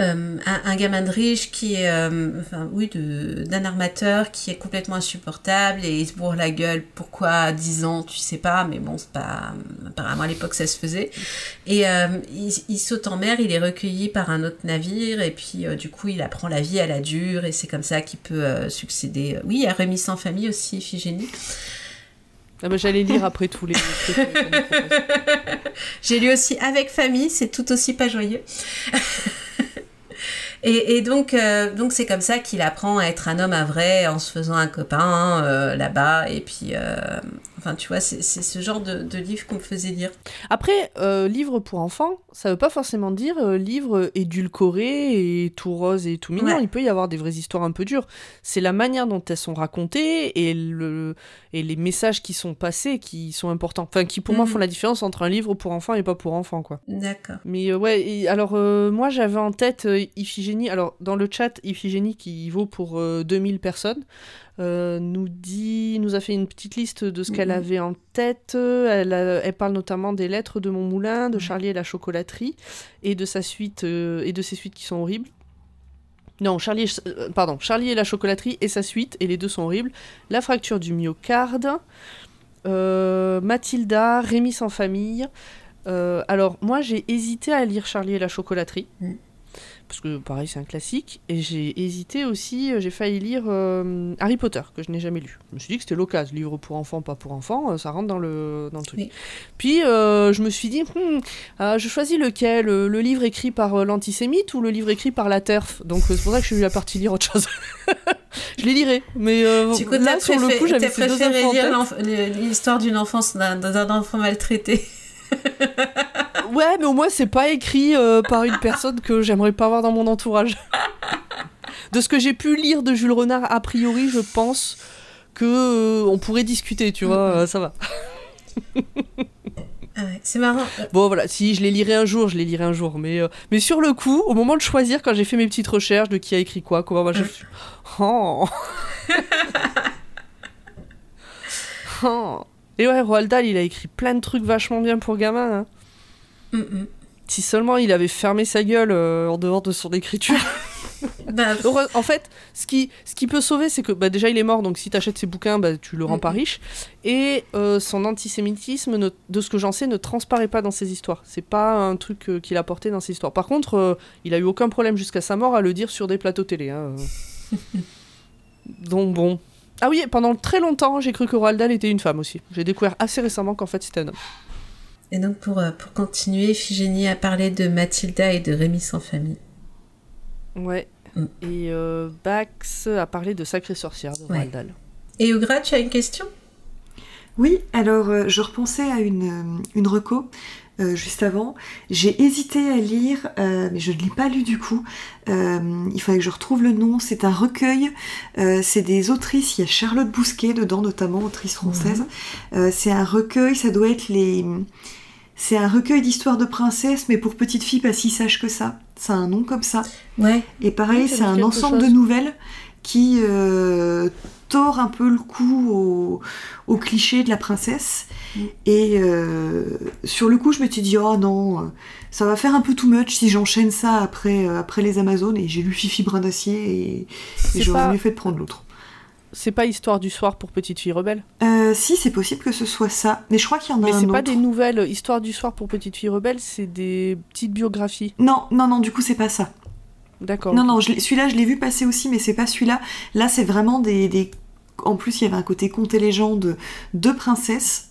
Euh, un, un gamin de riche qui est. euh, enfin, oui, d'un armateur qui est complètement insupportable et il se bourre la gueule. Pourquoi à 10 ans, tu sais pas, mais bon, c'est pas. Apparemment, à l'époque, ça se faisait. Et euh, il, il saute en mer, il est recueilli par un autre navire, et puis du coup, il apprend la vie à la dure, et c'est comme ça qu'il peut succéder. Oui, il y a Rémi sans famille aussi, Iphigénie. Ah bah, J'allais lire après tous les. J'ai lu aussi Avec famille, c'est tout aussi pas joyeux. et, donc, euh, donc c'est comme ça qu'il apprend à être un homme à vrai en se faisant un copain euh, là-bas. Et puis, euh, Enfin, tu vois, c'est ce genre de, de livre qu'on me faisait lire. Après, euh, livre pour enfants, ça veut pas forcément dire euh, livre édulcoré et tout rose et tout mignon. Ouais. Il peut y avoir des vraies histoires un peu dures. C'est la manière dont elles sont racontées et, le, et les messages qui sont passés qui sont importants. Enfin, qui pour moi Mhm. font la différence entre un livre pour enfants et pas pour enfants, quoi. D'accord. Mais euh, ouais, et alors moi j'avais en tête Iphigénie. Alors dans le chat, Iphigénie qui vaut pour euh, 2000 personnes, euh, nous dit, nous a fait une petite liste de ce qu'elle avait en tête. Elle, a- elle parle notamment des lettres de mon moulin, de Charlie et la chocolaterie, et de sa suite euh, et de ses suites qui sont horribles. Non, Charlie, et- euh, pardon, Charlie et la chocolaterie et sa suite, et les deux sont horribles. La fracture du myocarde, Mathilda, Rémi sans famille. Alors, moi, j'ai hésité à lire Charlie et la chocolaterie. Mm. Parce que, pareil, c'est un classique. Et j'ai hésité aussi, euh, j'ai failli lire euh, Harry Potter, que je n'ai jamais lu. Je me suis dit que c'était l'occasion. Livre pour enfants, pas pour enfants, euh, ça rentre dans le, dans le truc. Oui. Puis, euh, je me suis dit, Hmm, euh, je choisis lequel Le livre écrit par l'antisémite ou le livre écrit par la TERF? Donc, c'est pour ça que je suis la partie lire autre chose. je les lirai. Mais Du coup, là, sur le coup, j'avais préféré lire l'histoire d'une enfance d'un enfant maltraité. Ouais, mais au moins c'est pas écrit euh, par une personne que j'aimerais pas avoir dans mon entourage. De ce que j'ai pu lire de Jules Renard, a priori, je pense que euh, on pourrait discuter, tu vois, euh, ça va. Ah ouais, c'est marrant. Bon voilà, si je les lirai un jour, je les lirai un jour, mais euh, mais sur le coup, au moment de choisir, quand j'ai fait mes petites recherches de qui a écrit quoi, comment machin, je suis- oh. Oh. Et ouais, Roald Dahl, il a écrit plein de trucs vachement bien pour gamins. hein. mm, mm. Si seulement il avait fermé sa gueule euh, en dehors de son écriture. Bah, en fait, ce qui, ce qui peut sauver, c'est que bah, déjà il est mort, donc si t'achètes ses bouquins, bah, tu le rends pas riche. Et euh, son antisémitisme, ne- de ce que j'en sais, ne transparaît pas dans ses histoires. C'est pas un truc euh, qu'il a porté dans ses histoires. Par contre, il a eu aucun problème jusqu'à sa mort à le dire sur des plateaux télé. hein, donc bon. Ah oui, pendant très longtemps, j'ai cru que Roald Dahl était une femme aussi. J'ai découvert assez récemment qu'en fait c'était un homme. Et donc, pour, euh, pour continuer, Iphigénie a parlé de Mathilda et de Rémi sans famille. Ouais. Mm. Et euh, Bax a parlé de Sacrée Sorcière de Ouais. Roald Dahl. Et Ougra, tu as une question? Oui, alors euh, je repensais à une, euh, une reco euh, juste avant. J'ai hésité à lire, euh, mais je ne l'ai pas lu du coup. Euh, il fallait que je retrouve le nom. C'est un recueil. c'est des autrices. Il y a Charlotte Bousquet dedans, notamment autrice française. Euh, c'est un recueil. Ça doit être les. C'est un recueil d'histoires de princesses, mais pour petites filles pas si sages que ça. C'est un nom comme ça. Ouais. Et pareil, c'est un ensemble chose. de nouvelles qui tord un peu le coup au, au cliché de la princesse. Mm. Et euh, sur le coup, je m'étais dit, oh non, euh, ça va faire un peu too much si j'enchaîne ça après, euh, après les Amazones. Et j'ai lu Fifi Brin d'Acier et, et j'aurais pas- mieux fait de prendre l'autre. C'est pas Histoire du soir pour petites filles rebelles Euh, si, c'est possible que ce soit ça. Mais je crois qu'il y en a Mais c'est autre. pas des nouvelles Histoire du soir pour petites filles rebelles, c'est des petites biographies. Non, non, non, du coup, c'est pas ça. D'accord. Non, non, celui-là, je l'ai vu passer aussi, mais c'est pas celui-là. Là, c'est vraiment des, des- En plus, il y avait un côté conte et légende de princesses.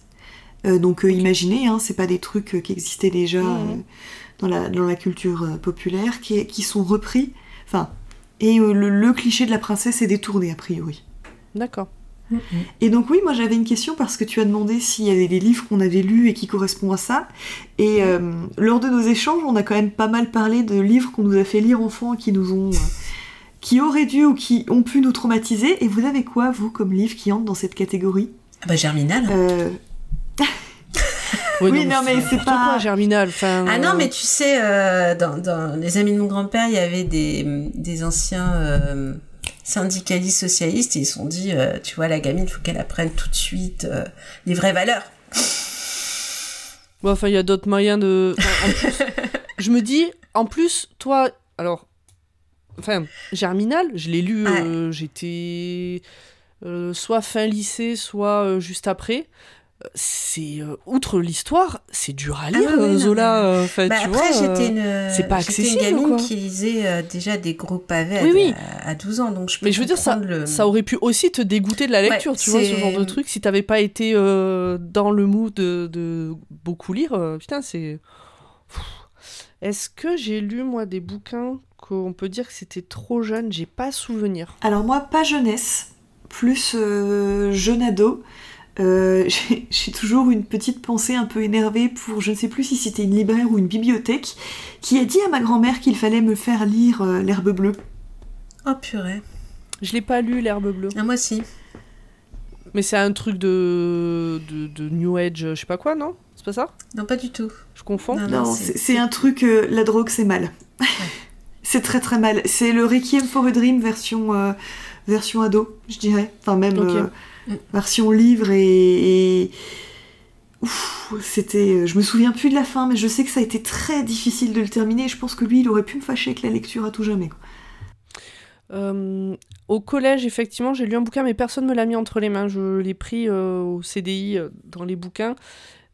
Euh, donc, euh, imaginez, hein, c'est pas des trucs euh, qui existaient déjà dans, la, dans la culture euh, populaire, qui, qui sont repris. Enfin, et euh, le, le cliché de la princesse est détourné, a priori. D'accord. Et donc oui, moi j'avais une question parce que tu as demandé s'il y avait des livres qu'on avait lus et qui correspondent à ça. Et euh, lors de nos échanges, on a quand même pas mal parlé de livres qu'on nous a fait lire enfants et qui nous ont... qui auraient dû ou qui ont pu nous traumatiser. Et vous avez quoi, vous, comme livre qui entre dans cette catégorie? Ah bah Germinal. Euh, Oui, non, mais c'est pas- quoi, Germinal. Enfin, Ah non, euh, mais tu sais, euh, dans, dans Les Amis de mon grand-père, il y avait des, des anciens euh, syndicalistes socialistes et ils se sont dit, euh, tu vois, la gamine, il faut qu'elle apprenne tout de suite euh, les vraies valeurs. ouais, enfin, il y a d'autres moyens de. enfin, en plus, je me dis, en plus, toi, alors, enfin, Germinal, je l'ai lu, euh, j'étais euh, soit fin lycée, soit euh, juste après. C'est outre l'histoire, c'est dur à lire, non, Zola. Bah, tu après, vois, j'étais une, c'est pas accessible, une gamine quoi. qui lisait déjà des gros pavés à, Oui, oui. à, à 12 ans, donc je peux Mais je veux dire, ça, comprendre le... ça aurait pu aussi te dégoûter de la lecture, Ouais, tu vois, ce genre de truc. Si t'avais pas été dans le mood de, de beaucoup lire, putain, c'est. Est-ce que j'ai lu, moi, des bouquins qu'on peut dire que c'était trop jeune J'ai pas souvenir. Alors moi, pas jeunesse, plus euh, jeune ado. Euh, j'ai toujours une petite pensée un peu énervée pour, je ne sais plus si c'était une libraire ou une bibliothèque, qui a dit à ma grand-mère qu'il fallait me faire lire euh, L'herbe bleue. Oh purée. Je l'ai pas lu, l'herbe bleue. Ah, moi aussi. Mais c'est un truc de, de, de New Age, je sais pas quoi, non? C'est pas ça? Non, pas du tout. Je confonds? Non, non, Non, c'est- un truc, euh, la drogue c'est mal. c'est très très mal. C'est le Requiem for a Dream version, euh, version ado, je dirais. Enfin même euh, version livre et... et- Ouf, c'était... euh, Je me souviens plus de la fin, mais je sais que ça a été très difficile de le terminer. et Je pense que lui, il aurait pu me fâcher avec la lecture à tout jamais. quoi. Euh, au collège, effectivement, j'ai lu un bouquin, mais personne me l'a mis entre les mains. Je l'ai pris euh, au CDI euh, dans les bouquins.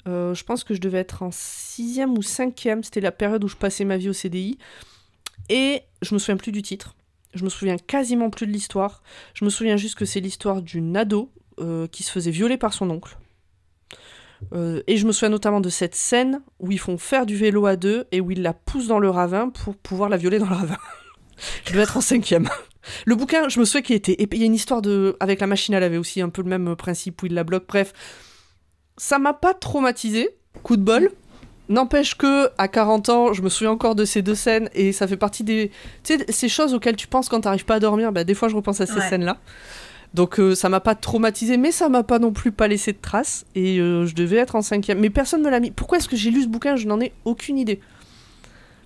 Euh, je pense que je devais être en sixième ou cinquième. C'était la période où je passais ma vie au CDI. Et je me souviens plus du titre. Je me souviens quasiment plus de l'histoire. Je me souviens juste que c'est l'histoire d'une ado euh, qui se faisait violer par son oncle. Euh, et je me souviens notamment de cette scène où ils font faire du vélo à deux et où il la pousse dans le ravin pour pouvoir la violer dans le ravin. je devais être en cinquième. Le bouquin, je me souviens qu'il était épais. Il y a une histoire de. Avec la machine à laver aussi, un peu le même principe où il la bloque. Bref, ça m'a pas traumatisé. Coup de bol. N'empêche que, à 40 ans, je me souviens encore de ces deux scènes et ça fait partie des. Tu sais, ces choses auxquelles tu penses quand t'arrives pas à dormir, bah, des fois je repense à ces Ouais. scènes-là. Donc euh, ça m'a pas traumatisé, mais ça m'a pas non plus pas laissé de traces et euh, je devais être en cinquième. Mais personne me l'a mis. Pourquoi est-ce que j'ai lu ce bouquin? Je n'en ai aucune idée.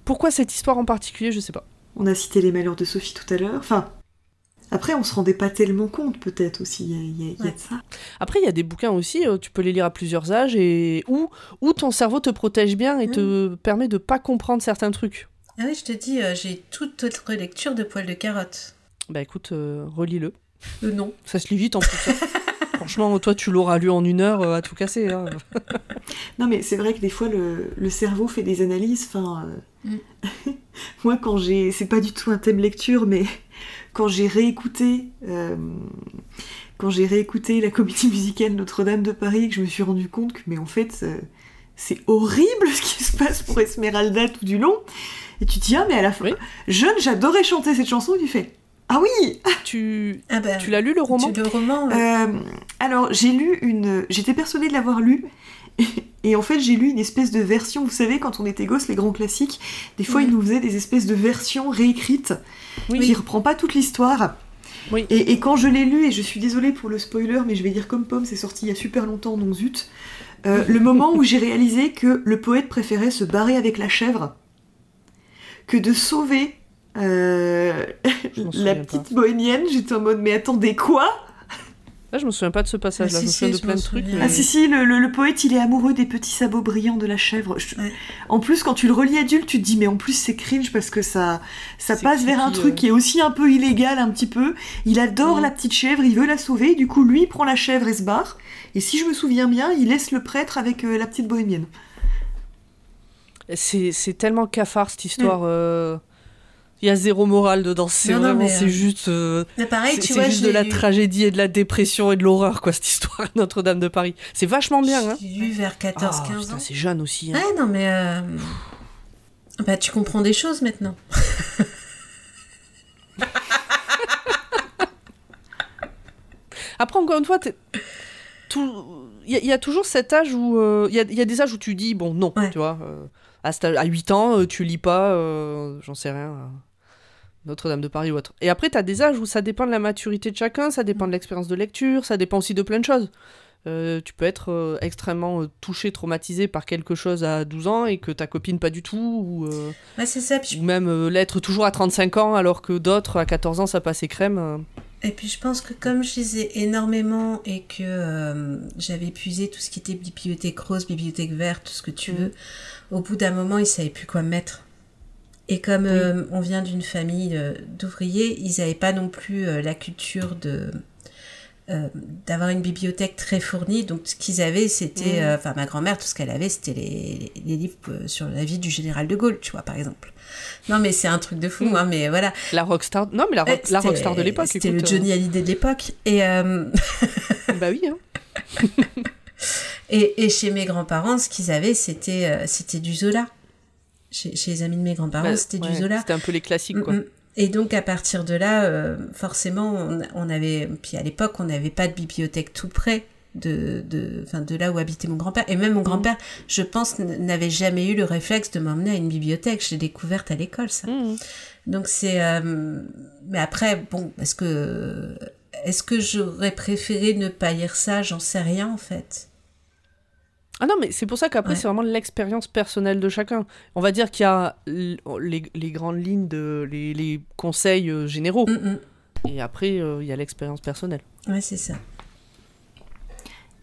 Pourquoi cette histoire en particulier? Je sais pas. On a cité les malheurs de Sophie tout à l'heure. Enfin, après, on se rendait pas tellement compte, peut-être aussi. Il y a, y y de ça. Après, il y a des bouquins aussi, euh, tu peux les lire à plusieurs âges et où, où ton cerveau te protège bien et te permet de pas comprendre certains trucs. Ah oui, je te dis, euh, j'ai toute autre lecture de poils de carotte. Bah écoute, euh, relis-le. Euh, non. Ça se lit vite en plus. hein. Franchement, toi, tu l'auras lu en une heure euh, à tout casser. hein. Non, mais c'est vrai que des fois, le, le cerveau fait des analyses. Enfin, euh, moi, quand j'ai. C'est pas du tout un thème lecture, mais quand j'ai réécouté. euh, Quand j'ai réécouté la comédie musicale Notre-Dame de Paris, que je me suis rendu compte que, mais en fait, euh, c'est horrible ce qui se passe pour Esmeralda tout du long. Et tu te dis, ah, mais à la fin, Oui. jeune, j'adorais chanter cette chanson, et tu fais, ah oui tu Ah bah, tu l'as lu le roman tu- le roman, euh, Euh, alors, j'ai lu une. J'étais persuadée de l'avoir lu. Et, et en fait, j'ai lu une espèce de version. Vous savez, quand on était gosse, les grands classiques, des fois, Oui. ils nous faisaient des espèces de versions réécrites Oui. qui reprend pas toute l'histoire. Oui. Et, et quand je l'ai lu, et je suis désolée pour le spoiler, mais je vais dire comme pomme, c'est sorti il y a super longtemps, donc zut. euh, le moment où j'ai réalisé que le poète préférait se barrer avec la chèvre que de sauver euh, la pas. petite bohémienne, j'étais en mode mais attendez quoi? Là, je me souviens pas de ce passage-là. Ah, je me souviens si, de je plein de trucs. mais- Ah si si, le, le- le poète il est amoureux des petits sabots brillants de la chèvre. Je- Ouais. En plus quand tu le relis adulte, tu te dis mais en plus c'est cringe parce que ça ça passe vers un truc euh. qui est aussi un peu illégal un petit peu. Il adore la petite chèvre, il veut la sauver, du coup lui il prend la chèvre et se barre. Et si je me souviens bien, il laisse le prêtre avec euh, la petite bohémienne. C'est c'est tellement cafard cette histoire. euh, Il y a zéro morale dedans. C'est vraiment, mais, c'est euh, juste. euh, mais pareil, C'est tu c'est vois, juste de la tragédie et de la dépression et de l'horreur, quoi, cette histoire Notre-Dame de Paris. C'est vachement bien, hein. J'ai lu vers 14-15 Ah, ans. c'est jeune aussi. hein. Ouais, non, mais. euh, Bah, tu comprends des choses maintenant. Après, encore une fois, t'es- tout... il y, a- il y a toujours cet âge où. euh, Il y, a, il y a des âges où tu dis, bon, non, Ouais. tu vois. euh, à, à 8 ans, tu lis pas, euh, j'en sais rien, Notre-Dame de Paris ou autre. Et après, tu as des âges où ça dépend de la maturité de chacun, ça dépend de l'expérience de lecture, ça dépend aussi de plein de choses. Euh, tu peux être euh, extrêmement euh, touché, traumatisé par quelque chose à 12 ans et que ta copine pas du tout, ou, Ouais, c'est ça. Puis ou même l'être toujours à 35 ans alors que d'autres à 14 ans ça passait crème. Et puis je pense que comme je lisais énormément et que j'avais épuisé tout ce qui était bibliothèque rose, bibliothèque verte, tout ce que tu Mhm. veux, au bout d'un moment, ils savaient plus quoi mettre. Et comme euh, on vient d'une famille euh, d'ouvriers, ils n'avaient pas non plus euh, la culture de d'avoir une bibliothèque très fournie. Donc ce qu'ils avaient, c'était, enfin ma grand-mère, tout ce qu'elle avait, c'était les, les- les livres sur la vie du général de Gaulle, tu vois, par exemple. Non mais c'est un truc de fou, Mhm. hein, mais voilà. La rockstar. Non mais la, Ouais, la rockstar de l'époque. C'était le Johnny Hallyday de l'époque. Et, Bah oui. hein. et, et chez mes grands-parents, ce qu'ils avaient, c'était c'était du Zola. Chez, chez les amis de mes grands-parents, Bah, c'était ouais, du Zola. C'était un peu les classiques quoi. Mm, mm. Et donc à partir de là, euh, forcément, on, on avait, puis à l'époque, on n'avait pas de bibliothèque tout près. de, de, de là où habitait mon grand-père. Et même mon grand-père, je pense, n'avait jamais eu le réflexe de m'emmener à une bibliothèque. Je l'ai découverte à l'école, ça. Donc c'est... euh, Mais après, bon, est-ce que... Est-ce que j'aurais préféré ne pas lire ça? J'en sais rien, en fait. Ah non, mais c'est pour ça qu'après, Ouais. c'est vraiment l'expérience personnelle de chacun. On va dire qu'il y a l- les, les grandes lignes, de, les, les conseils euh, généraux. Mm, Et après, euh, il y a l'expérience personnelle. mm. Ouais, c'est ça.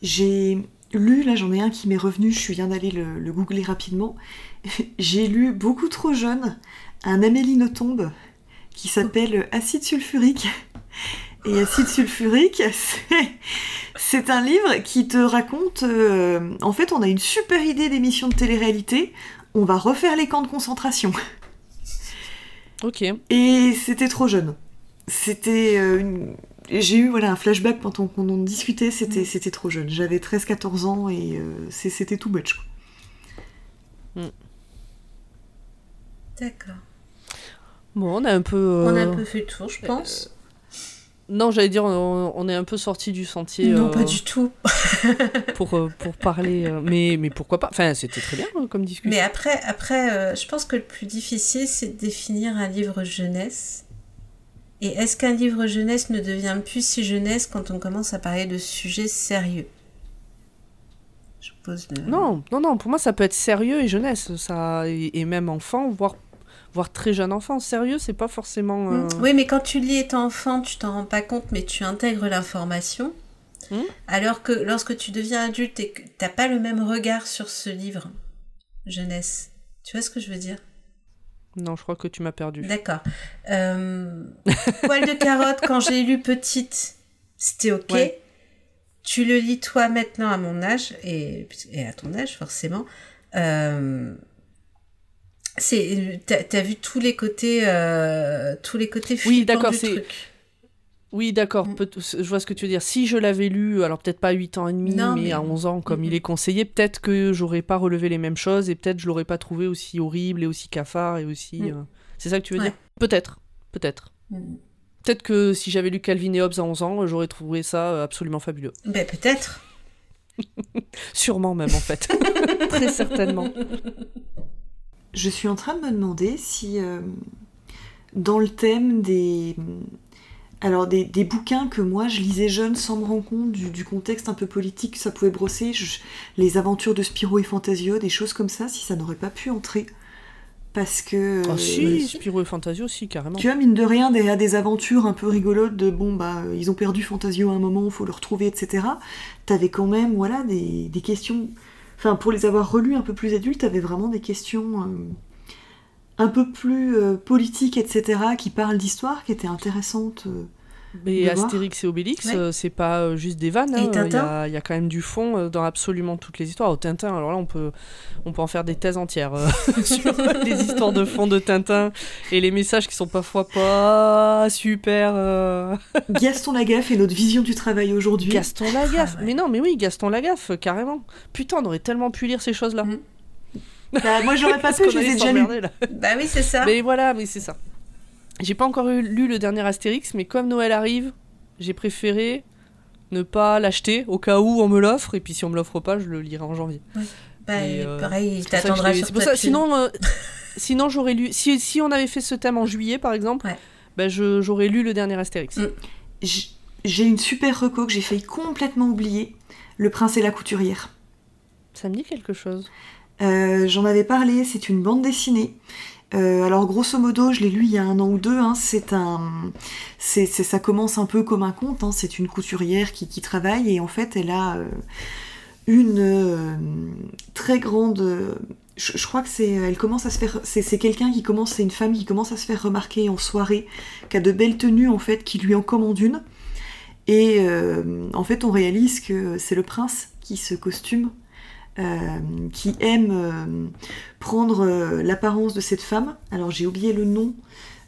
J'ai lu, là j'en ai un qui m'est revenu, je viens d'aller le, le googler rapidement. J'ai lu beaucoup trop jeune un Amélie Nothomb qui s'appelle Acide sulfurique. Et acide sulfurique, c'est- c'est un livre qui te raconte. euh, en fait, on a une super idée d'émission de télé-réalité. On va refaire les camps de concentration. Ok. Et c'était trop jeune. C'était. euh, une- J'ai eu voilà, un flashback pendant qu'on en discutait, c'était c'était trop jeune. J'avais 13-14 ans et euh, c'est- c'était tout much. quoi. D'accord. Bon, on a un peu. euh, On a un peu fait le tour, je pense. Non, j'allais dire, on, on est un peu sorti du sentier non, euh, pas du tout. pour, euh, pour parler. euh, mais, mais pourquoi pas Enfin, c'était très bien euh, comme discussion. Mais après, après euh, je pense que le plus difficile, c'est de définir un livre jeunesse. Et est-ce qu'un livre jeunesse ne devient plus si jeunesse quand on commence à parler de sujets sérieux? Je pose le... Non, non, non, pour moi, ça peut être sérieux et jeunesse. Ça, et, et même enfant, voire, voire très jeune enfant. Sérieux, c'est pas forcément. euh, Oui, mais quand tu lis étant enfant, tu t'en rends pas compte, mais tu intègres l'information. Hmm. Alors que lorsque tu deviens adulte et que t'as pas le même regard sur ce livre jeunesse. Tu vois ce que je veux dire? Non, je crois que tu m'as perdu. D'accord. Euh, Poil de carotte, quand j'ai lu petite, c'était ok. Ouais. Tu le lis toi maintenant à mon âge, et, et à ton âge forcément. Euh, c'est, t'as, t'as vu tous les côtés, euh, tous les côtés Oui, d'accord, du c'est- truc. Oui, d'accord, Mm. peut- je vois ce que tu veux dire. Si je l'avais lu, alors peut-être pas à 8 ans et demi, Non, mais, mais- à 11 ans, comme Mm, il est conseillé, peut-être que j'aurais pas relevé les mêmes choses et peut-être je l'aurais pas trouvé aussi horrible et aussi cafard et aussi. Mm. euh, C'est ça que tu veux Ouais. dire? Peut-être, peut-être. Mm. Peut-être que si j'avais lu Calvin et Hobbes à 11 ans, j'aurais trouvé ça euh, absolument fabuleux. Ben peut-être. Sûrement même en fait. Très certainement. Je suis en train de me demander si, euh, dans le thème des. Alors, des, des bouquins que moi je lisais jeune sans me rendre compte du, du contexte un peu politique que ça pouvait brosser, je- les aventures de Spirou et Fantasio, des choses comme ça, si ça n'aurait pas pu entrer. Parce que. Ah euh, si, Spirou et Fantasio, si, carrément. Tu vois, mine de rien, derrière des aventures un peu rigolotes de bon, bah, ils ont perdu Fantasio à un moment, faut le retrouver, etc. T'avais quand même, voilà, des, des questions. Enfin, pour les avoir relus un peu plus adultes, t'avais vraiment des questions euh, un peu plus euh, politiques, etc., qui parlent d'histoire, qui étaient intéressantes. Mais. Astérix et Obélix, Ouais. euh, c'est pas euh, juste des vannes. Et hein, Il y, Tintin a, il y a quand même du fond euh, dans absolument toutes les histoires. Au Tintin, alors là, on peut, on peut en faire des thèses entières euh, sur les histoires de fond de Tintin et les messages qui sont parfois pas super. euh, Gaston Lagaffe et notre vision du travail aujourd'hui. Gaston Lagaffe. Ah ouais. Mais non, mais oui, Gaston Lagaffe, carrément. Putain, on aurait tellement pu lire ces choses-là. Mm. Bah, moi, j'aurais pas pu, je les ai déjà. Bah oui, c'est ça. Mais voilà, mais c'est ça. J'ai pas encore eu- lu le dernier Astérix, mais comme Noël arrive, j'ai préféré ne pas l'acheter au cas où on me l'offre, et puis si on me l'offre pas, je le lirai en janvier. Bah, Et, euh, pareil, il C'est pour ça que je t'attendra l'ai- sur pour ça, sinon, euh, sinon j'aurais lu. Si, si on avait fait ce thème en juillet, par exemple, Ouais. ben je- j'aurais lu le dernier Astérix. Mm. J'ai une super reco que j'ai failli complètement oublier Le Prince et la Couturière. Ça me dit quelque chose. Euh, J'en avais parlé, c'est une bande dessinée. Euh, alors grosso modo, je l'ai lu il y a un an ou deux. hein, c'est un, c'est, ça commence un peu comme un conte. hein, c'est une couturière qui, travaille et en fait, elle a euh, une euh, très grande. je, crois que c'est, elle commence à se faire. C'est, quelqu'un qui commence, c'est une femme qui commence à se faire remarquer en soirée, qui a de belles tenues en fait, qui lui en commande une. Et en fait, on réalise que c'est le prince qui se costume qui aime euh, prendre euh, l'apparence de cette femme. Alors j'ai oublié le nom.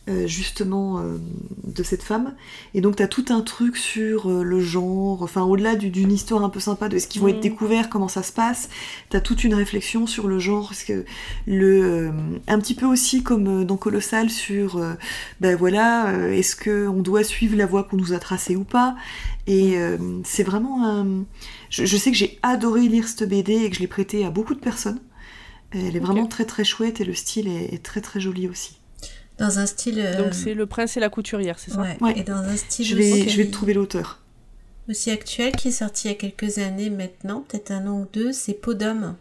euh, justement euh, de cette femme. Et donc tu as tout un truc sur euh, le genre, enfin au-delà du- d'une histoire un peu sympa de ce qui vont être découverts, comment ça se passe, tu as toute une réflexion sur le genre, parce que le, euh, un petit peu aussi comme euh, dans Colossal sur, euh, ben voilà, euh, est-ce qu'on doit suivre la voie qu'on nous a tracée ou pas? Et euh, c'est vraiment un... Je, je sais que j'ai adoré lire cette BD et que je l'ai prêté à beaucoup de personnes. Elle est vraiment très très chouette et le style est, est très très joli aussi. Dans un style. euh, Donc c'est le prince et la couturière, c'est ça ouais, Ouais. Et dans un style Je vais, aussi, je vais trouver l'auteur. aussi actuel qui est sorti il y a quelques années maintenant, peut-être un an ou deux, c'est Peau d'homme, Hmm,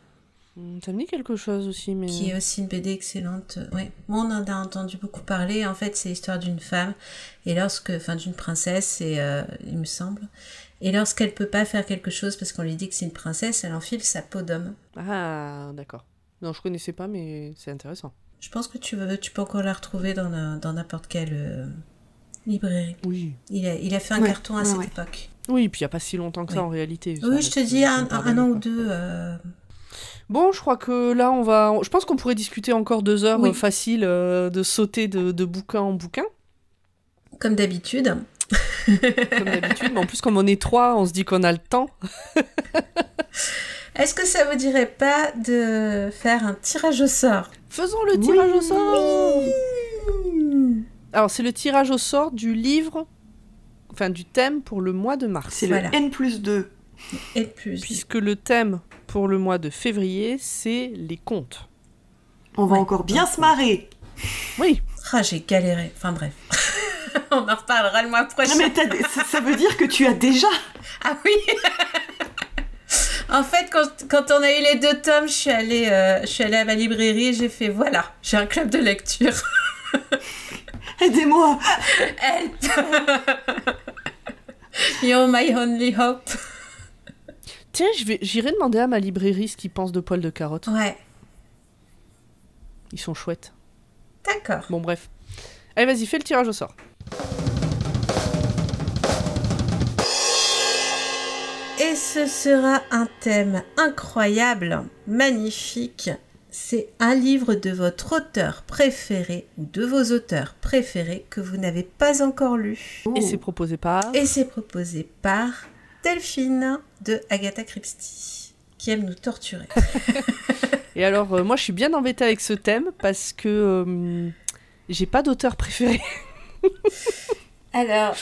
Ça me dit quelque chose aussi, mais... qui est aussi une BD excellente. Ouais, Moi, on en a entendu beaucoup parler. En fait, c'est l'histoire d'une femme et lorsque, enfin, d'une princesse, et euh, il me semble. Et lorsqu'elle peut pas faire quelque chose parce qu'on lui dit que c'est une princesse, elle enfile sa peau d'homme. Ah, d'accord. Non, je connaissais pas, mais c'est intéressant. Je pense que tu, veux, tu peux encore la retrouver dans n'importe quelle euh, librairie. Oui. Il a, il a fait un Ouais, carton à ouais, cette ouais. époque. Oui, puis il n'y a pas si longtemps que ça en réalité. Ça Oui, je te dis un, an ou deux. euh, Bon, je crois que là, on va. Je pense qu'on pourrait discuter encore deux heures Oui. faciles euh, de sauter de, de bouquin en bouquin, comme d'habitude. comme d'habitude. mais en plus, comme on est trois, on se dit qu'on a le temps. Est-ce que ça vous dirait pas de faire un tirage au sort? Faisons le tirage Oui. au sort Alors, c'est le tirage au sort du livre, enfin du thème pour le mois de mars. C'est Voilà. le N plus 2. Et plus. Puisque le thème pour le mois de février, c'est les contes. On va Ouais. encore bien se marrer. Oui, Ah, j'ai galéré. Enfin bref. On en reparlera le mois Non, prochain. mais des- ça, ça veut dire que tu as déjà. Ah oui En fait, quand, quand on a eu les deux tomes, je suis allée, euh, je suis allée à ma librairie et j'ai fait voilà, j'ai un club de lecture. Aidez-moi. Help You're my only hope. Tiens, j'irai demander à ma librairie ce qu'ils pensent de poils de carotte. Ouais, Ils sont chouettes. d'accord. Bon, bref. Allez, vas-y, fais le tirage au sort. Et ce sera un thème incroyable, magnifique. C'est un livre de votre auteur préféré ou de vos auteurs préférés que vous n'avez pas encore lu. Et c'est proposé par. Et c'est proposé par Delphine de Agatha Christie, qui aime nous torturer. Et alors, euh, moi, je suis bien embêtée avec ce thème parce que euh, j'ai pas d'auteur préféré. Alors,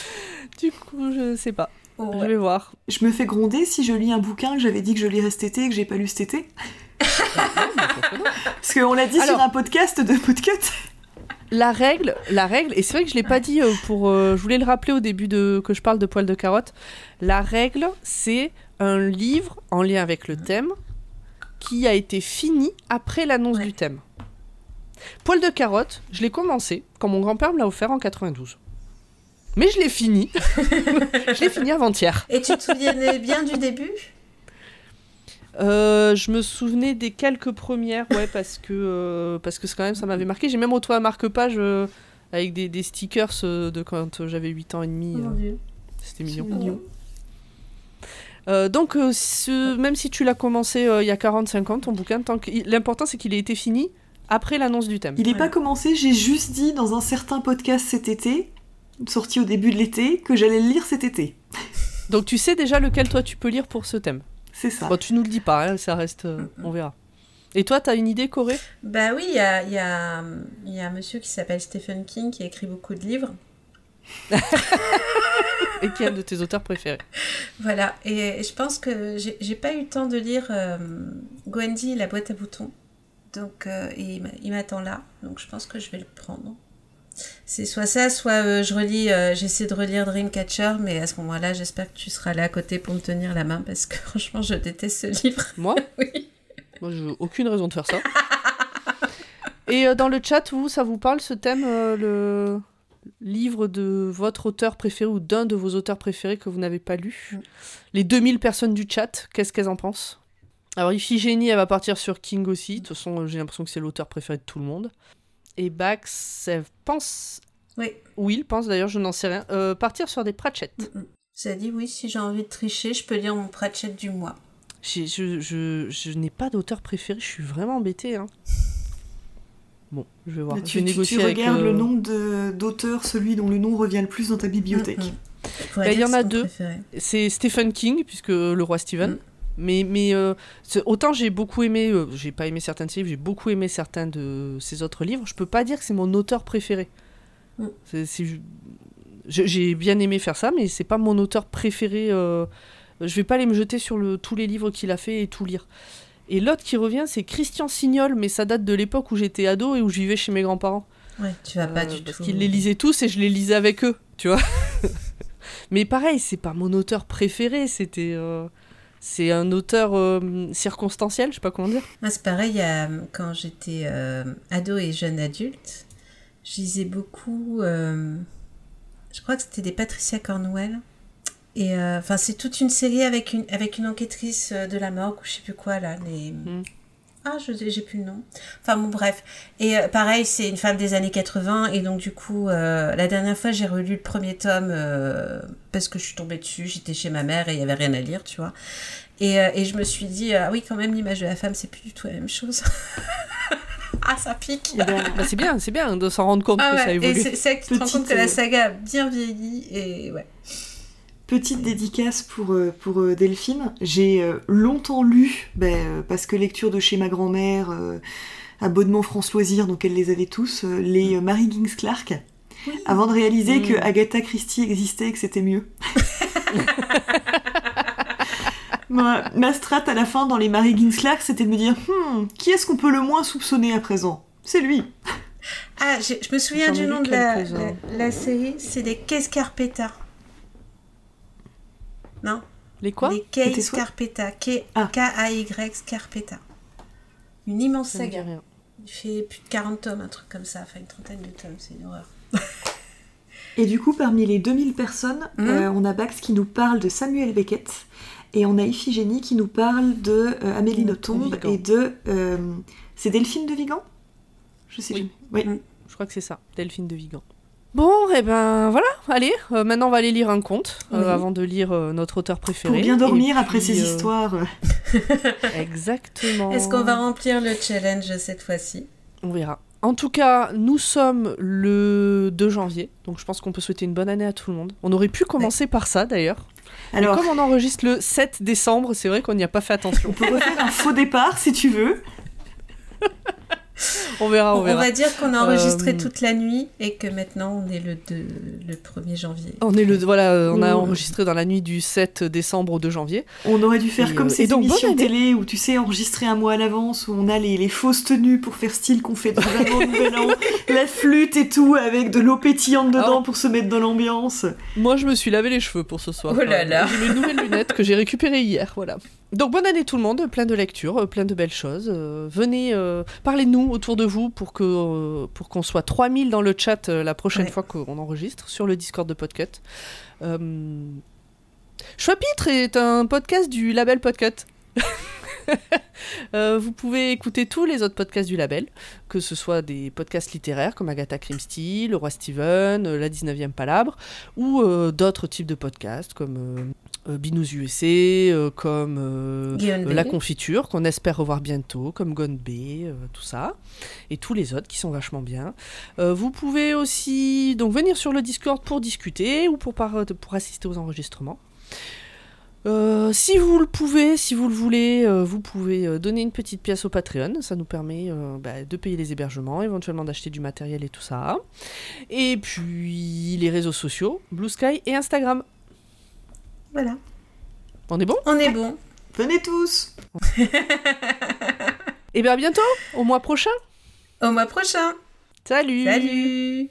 du coup, je sais pas. ouais. Je vais voir. Je me fais gronder si je lis un bouquin que j'avais dit que je lirais cet été et que j'ai pas lu cet été. Parce qu'on l'a dit sur un podcast de podcast. La règle, la règle, et c'est vrai que je l'ai pas dit euh, pour. euh, je voulais le rappeler au début de que je parle de poils de carotte. La règle, c'est un livre en lien avec le thème qui a été fini après l'annonce Ouais. du thème. Poils de carotte, je l'ai commencé quand mon grand-père me l'a offert en 92. Mais je l'ai fini. je l'ai fini avant-hier. Et tu te souvenais bien du début? Euh, je me souvenais des quelques premières, ouais, parce que euh, parce que c'est quand même ça m'avait marqué. J'ai même retrouvé un marque-page euh, avec des, des stickers euh, de quand j'avais 8 ans et demi. Oh euh. C'était mignon. Euh, donc, ce- même si tu l'as commencé euh, il y a 40-50 ans, ton bouquin, l'important c'est qu'il ait été fini après l'annonce du thème. Il est Ouais. pas commencé, j'ai juste dit dans un certain podcast cet été, sorti au début de l'été, que j'allais le lire cet été. Donc, tu sais déjà lequel toi tu peux lire pour ce thème. C'est ça. Bon, tu nous le dis pas, hein, ça reste. euh, on verra. Et toi, t'as une idée, Corée? Bah oui, il y a, il y, a, y a un monsieur qui s'appelle Stephen King qui a écrit beaucoup de livres. Et qui est un de tes auteurs préférés Voilà, et je pense que j'ai pas eu le temps de lire euh, Gwendy, la boîte à boutons. Donc, euh, et il m'attend là, donc je pense que je vais le prendre. C'est soit ça, soit euh, je relis, euh, j'essaie de relire Dreamcatcher, mais à ce moment-là, j'espère que tu seras là à côté pour me tenir la main parce que franchement, je déteste ce livre. Moi Oui. Moi, j'ai aucune raison de faire ça. Et euh, dans le chat, vous, ça vous parle ce thème, le livre de votre auteur préféré ou d'un de vos auteurs préférés que vous n'avez pas lu? Mm. Les 2000 personnes du chat, qu'est-ce qu'elles en pensent? Alors, Iphigénie, elle va partir sur King aussi. De toute façon, j'ai l'impression que c'est l'auteur préféré de tout le monde. Et Bax, elle pense. Oui. Will pense d'ailleurs, je n'en sais rien. euh, partir sur des Pratchett. Mm, mm. Ça dit oui, si j'ai envie de tricher, je peux lire mon Pratchett du mois. Je, je, je n'ai pas d'auteur préféré, je suis vraiment embêtée. Hein. Bon, je vais voir. Tu, je vais tu- tu négocier avec, regardes euh, le nom de- d'auteur, celui dont le nom revient le plus dans ta bibliothèque. Je pourrais Bah, il y en a deux. C'est Stephen King, puisque le roi Stephen. Mm. Mais, mais euh, autant j'ai beaucoup aimé, euh, j'ai pas aimé certains de ses livres, j'ai beaucoup aimé certains de ses autres livres, je peux pas dire que c'est mon auteur préféré. Mm. J'ai bien aimé faire ça, mais c'est pas mon auteur préféré. euh, Je vais pas aller me jeter sur le, tous les livres qu'il a fait et tout lire. Et l'autre qui revient, c'est Christian Signol, mais ça date de l'époque où j'étais ado et où je vivais chez mes grands-parents. Ouais, tu vas pas Euh, du parce tout. qu'ils les lisaient tous et je les lisais avec eux, tu vois. Mais pareil, c'est pas mon auteur préféré, c'était. C'est un auteur euh, circonstanciel, je sais pas comment dire. Moi, c'est pareil, quand j'étais euh, ado et jeune adulte, je lisais beaucoup. euh, je crois que c'était des Patricia Cornwell. Et enfin, c'est toute une série avec une, avec une enquêtrice de la morgue ou je sais plus quoi là. Les... Mm. Ah, je j'ai plus le nom. Enfin bon, bref. Et euh, pareil, c'est une femme des années 80. Et donc, du coup, euh, la dernière fois, j'ai relu le premier tome euh, parce que je suis tombée dessus. J'étais chez ma mère et il y avait rien à lire, tu vois. Et, et je me suis dit, ah oui, quand même, l'image de la femme, c'est plus du tout la même chose. ah, ça pique. Eh ben, Bah, c'est bien, c'est bien de s'en rendre compte Ah que ça ouais, évolue. c'est c'est que tu te rends compte que la saga a bien vieilli et ouais. Petite dédicace pour, euh, pour euh, Delphine. J'ai euh, longtemps lu, ben, parce que lecture de chez ma grand-mère, abonnement France Loisirs, donc elle les avait tous, les euh, Mary Gings Clark, avant de réaliser Mm. que Agatha Christie existait et que c'était mieux. Moi, ma strat à la fin dans les Mary Gings Clark, c'était de me dire Hmm, qui est-ce qu'on peut le moins soupçonner à présent? C'est lui. Ah, je me souviens du nom de la, quelques-uns. la, la série, c'est les Case Carpeta. Non Les quoi? Les C'était Case quoi Carpeta. K- Ah. K-A-Y Carpeta. Une immense saga. Il fait plus de 40 tomes, un truc comme ça, enfin une trentaine de tomes, c'est une horreur. Et du coup, parmi les 2000 personnes, Mhm. euh, on a Bax qui nous parle de Samuel Beckett, et on a Iphigénie qui nous parle de euh, Amélie De Nothomb et de... euh, c'est Delphine de Vigan? Je sais Oui. jamais. Oui. Mm. Je crois que c'est ça, Delphine de Vigan. Bon, et ben voilà, allez, euh, maintenant on va aller lire un conte euh, Oui. avant de lire euh, notre auteur préféré. Pour bien dormir après ces euh, histoires. Exactement. Est-ce qu'on va remplir le challenge cette fois-ci? On verra. En tout cas, nous sommes le 2 janvier, donc je pense qu'on peut souhaiter une bonne année à tout le monde. On aurait pu commencer par ça d'ailleurs. Alors, Mais comme on enregistre le 7 décembre, c'est vrai qu'on n'y a pas fait attention. on peut refaire un faux départ si tu veux. On verra, on On verra. va dire qu'on a enregistré Euh, toute la nuit et que maintenant on est le, 2, le 1er janvier. On est le voilà, euh, on a enregistré dans la nuit du 7 décembre au 2 janvier. On aurait dû faire Et, comme euh, ces donc, émissions télé où tu sais enregistrer un mois à l'avance, où on a les, les fausses tenues pour faire style qu'on fait vraiment nouvel an, la flûte et tout avec de l'eau pétillante dedans pour se mettre dans l'ambiance. Moi, je me suis lavé les cheveux pour ce soir. Oh là là. J'ai mes nouvelles lunettes que j'ai récupérées hier, voilà. Donc bonne année tout le monde, plein de lectures, euh, plein de belles choses. Euh, venez, euh, parlez-nous autour de vous pour que euh, pour qu'on soit 3000 dans le chat la prochaine Ouais. fois qu'on enregistre sur le Discord de Podcut. Choix-Pitre est un podcast du label Podcut. Euh, vous pouvez écouter tous les autres podcasts du label, que ce soit des podcasts littéraires comme Agatha Christie, Le Roi Steven, euh, La 19e Palabre, ou euh, d'autres types de podcasts comme euh, Binous USA, comme La. Confiture, qu'on espère revoir bientôt, comme Gone Bay, tout ça, et tous les autres qui sont vachement bien. Vous pouvez aussi donc venir sur le Discord pour discuter ou pour, par- pour assister aux enregistrements. Euh, si vous le pouvez, si vous le voulez, euh, vous pouvez euh, donner une petite pièce au Patreon. Ça nous permet euh, bah, de payer les hébergements, éventuellement d'acheter du matériel et tout ça. Et puis les réseaux sociaux, Blue Sky et Instagram. Voilà. On est bon? On est bon. Venez tous Et bien à bientôt, au mois prochain. Au mois prochain. Salut Salut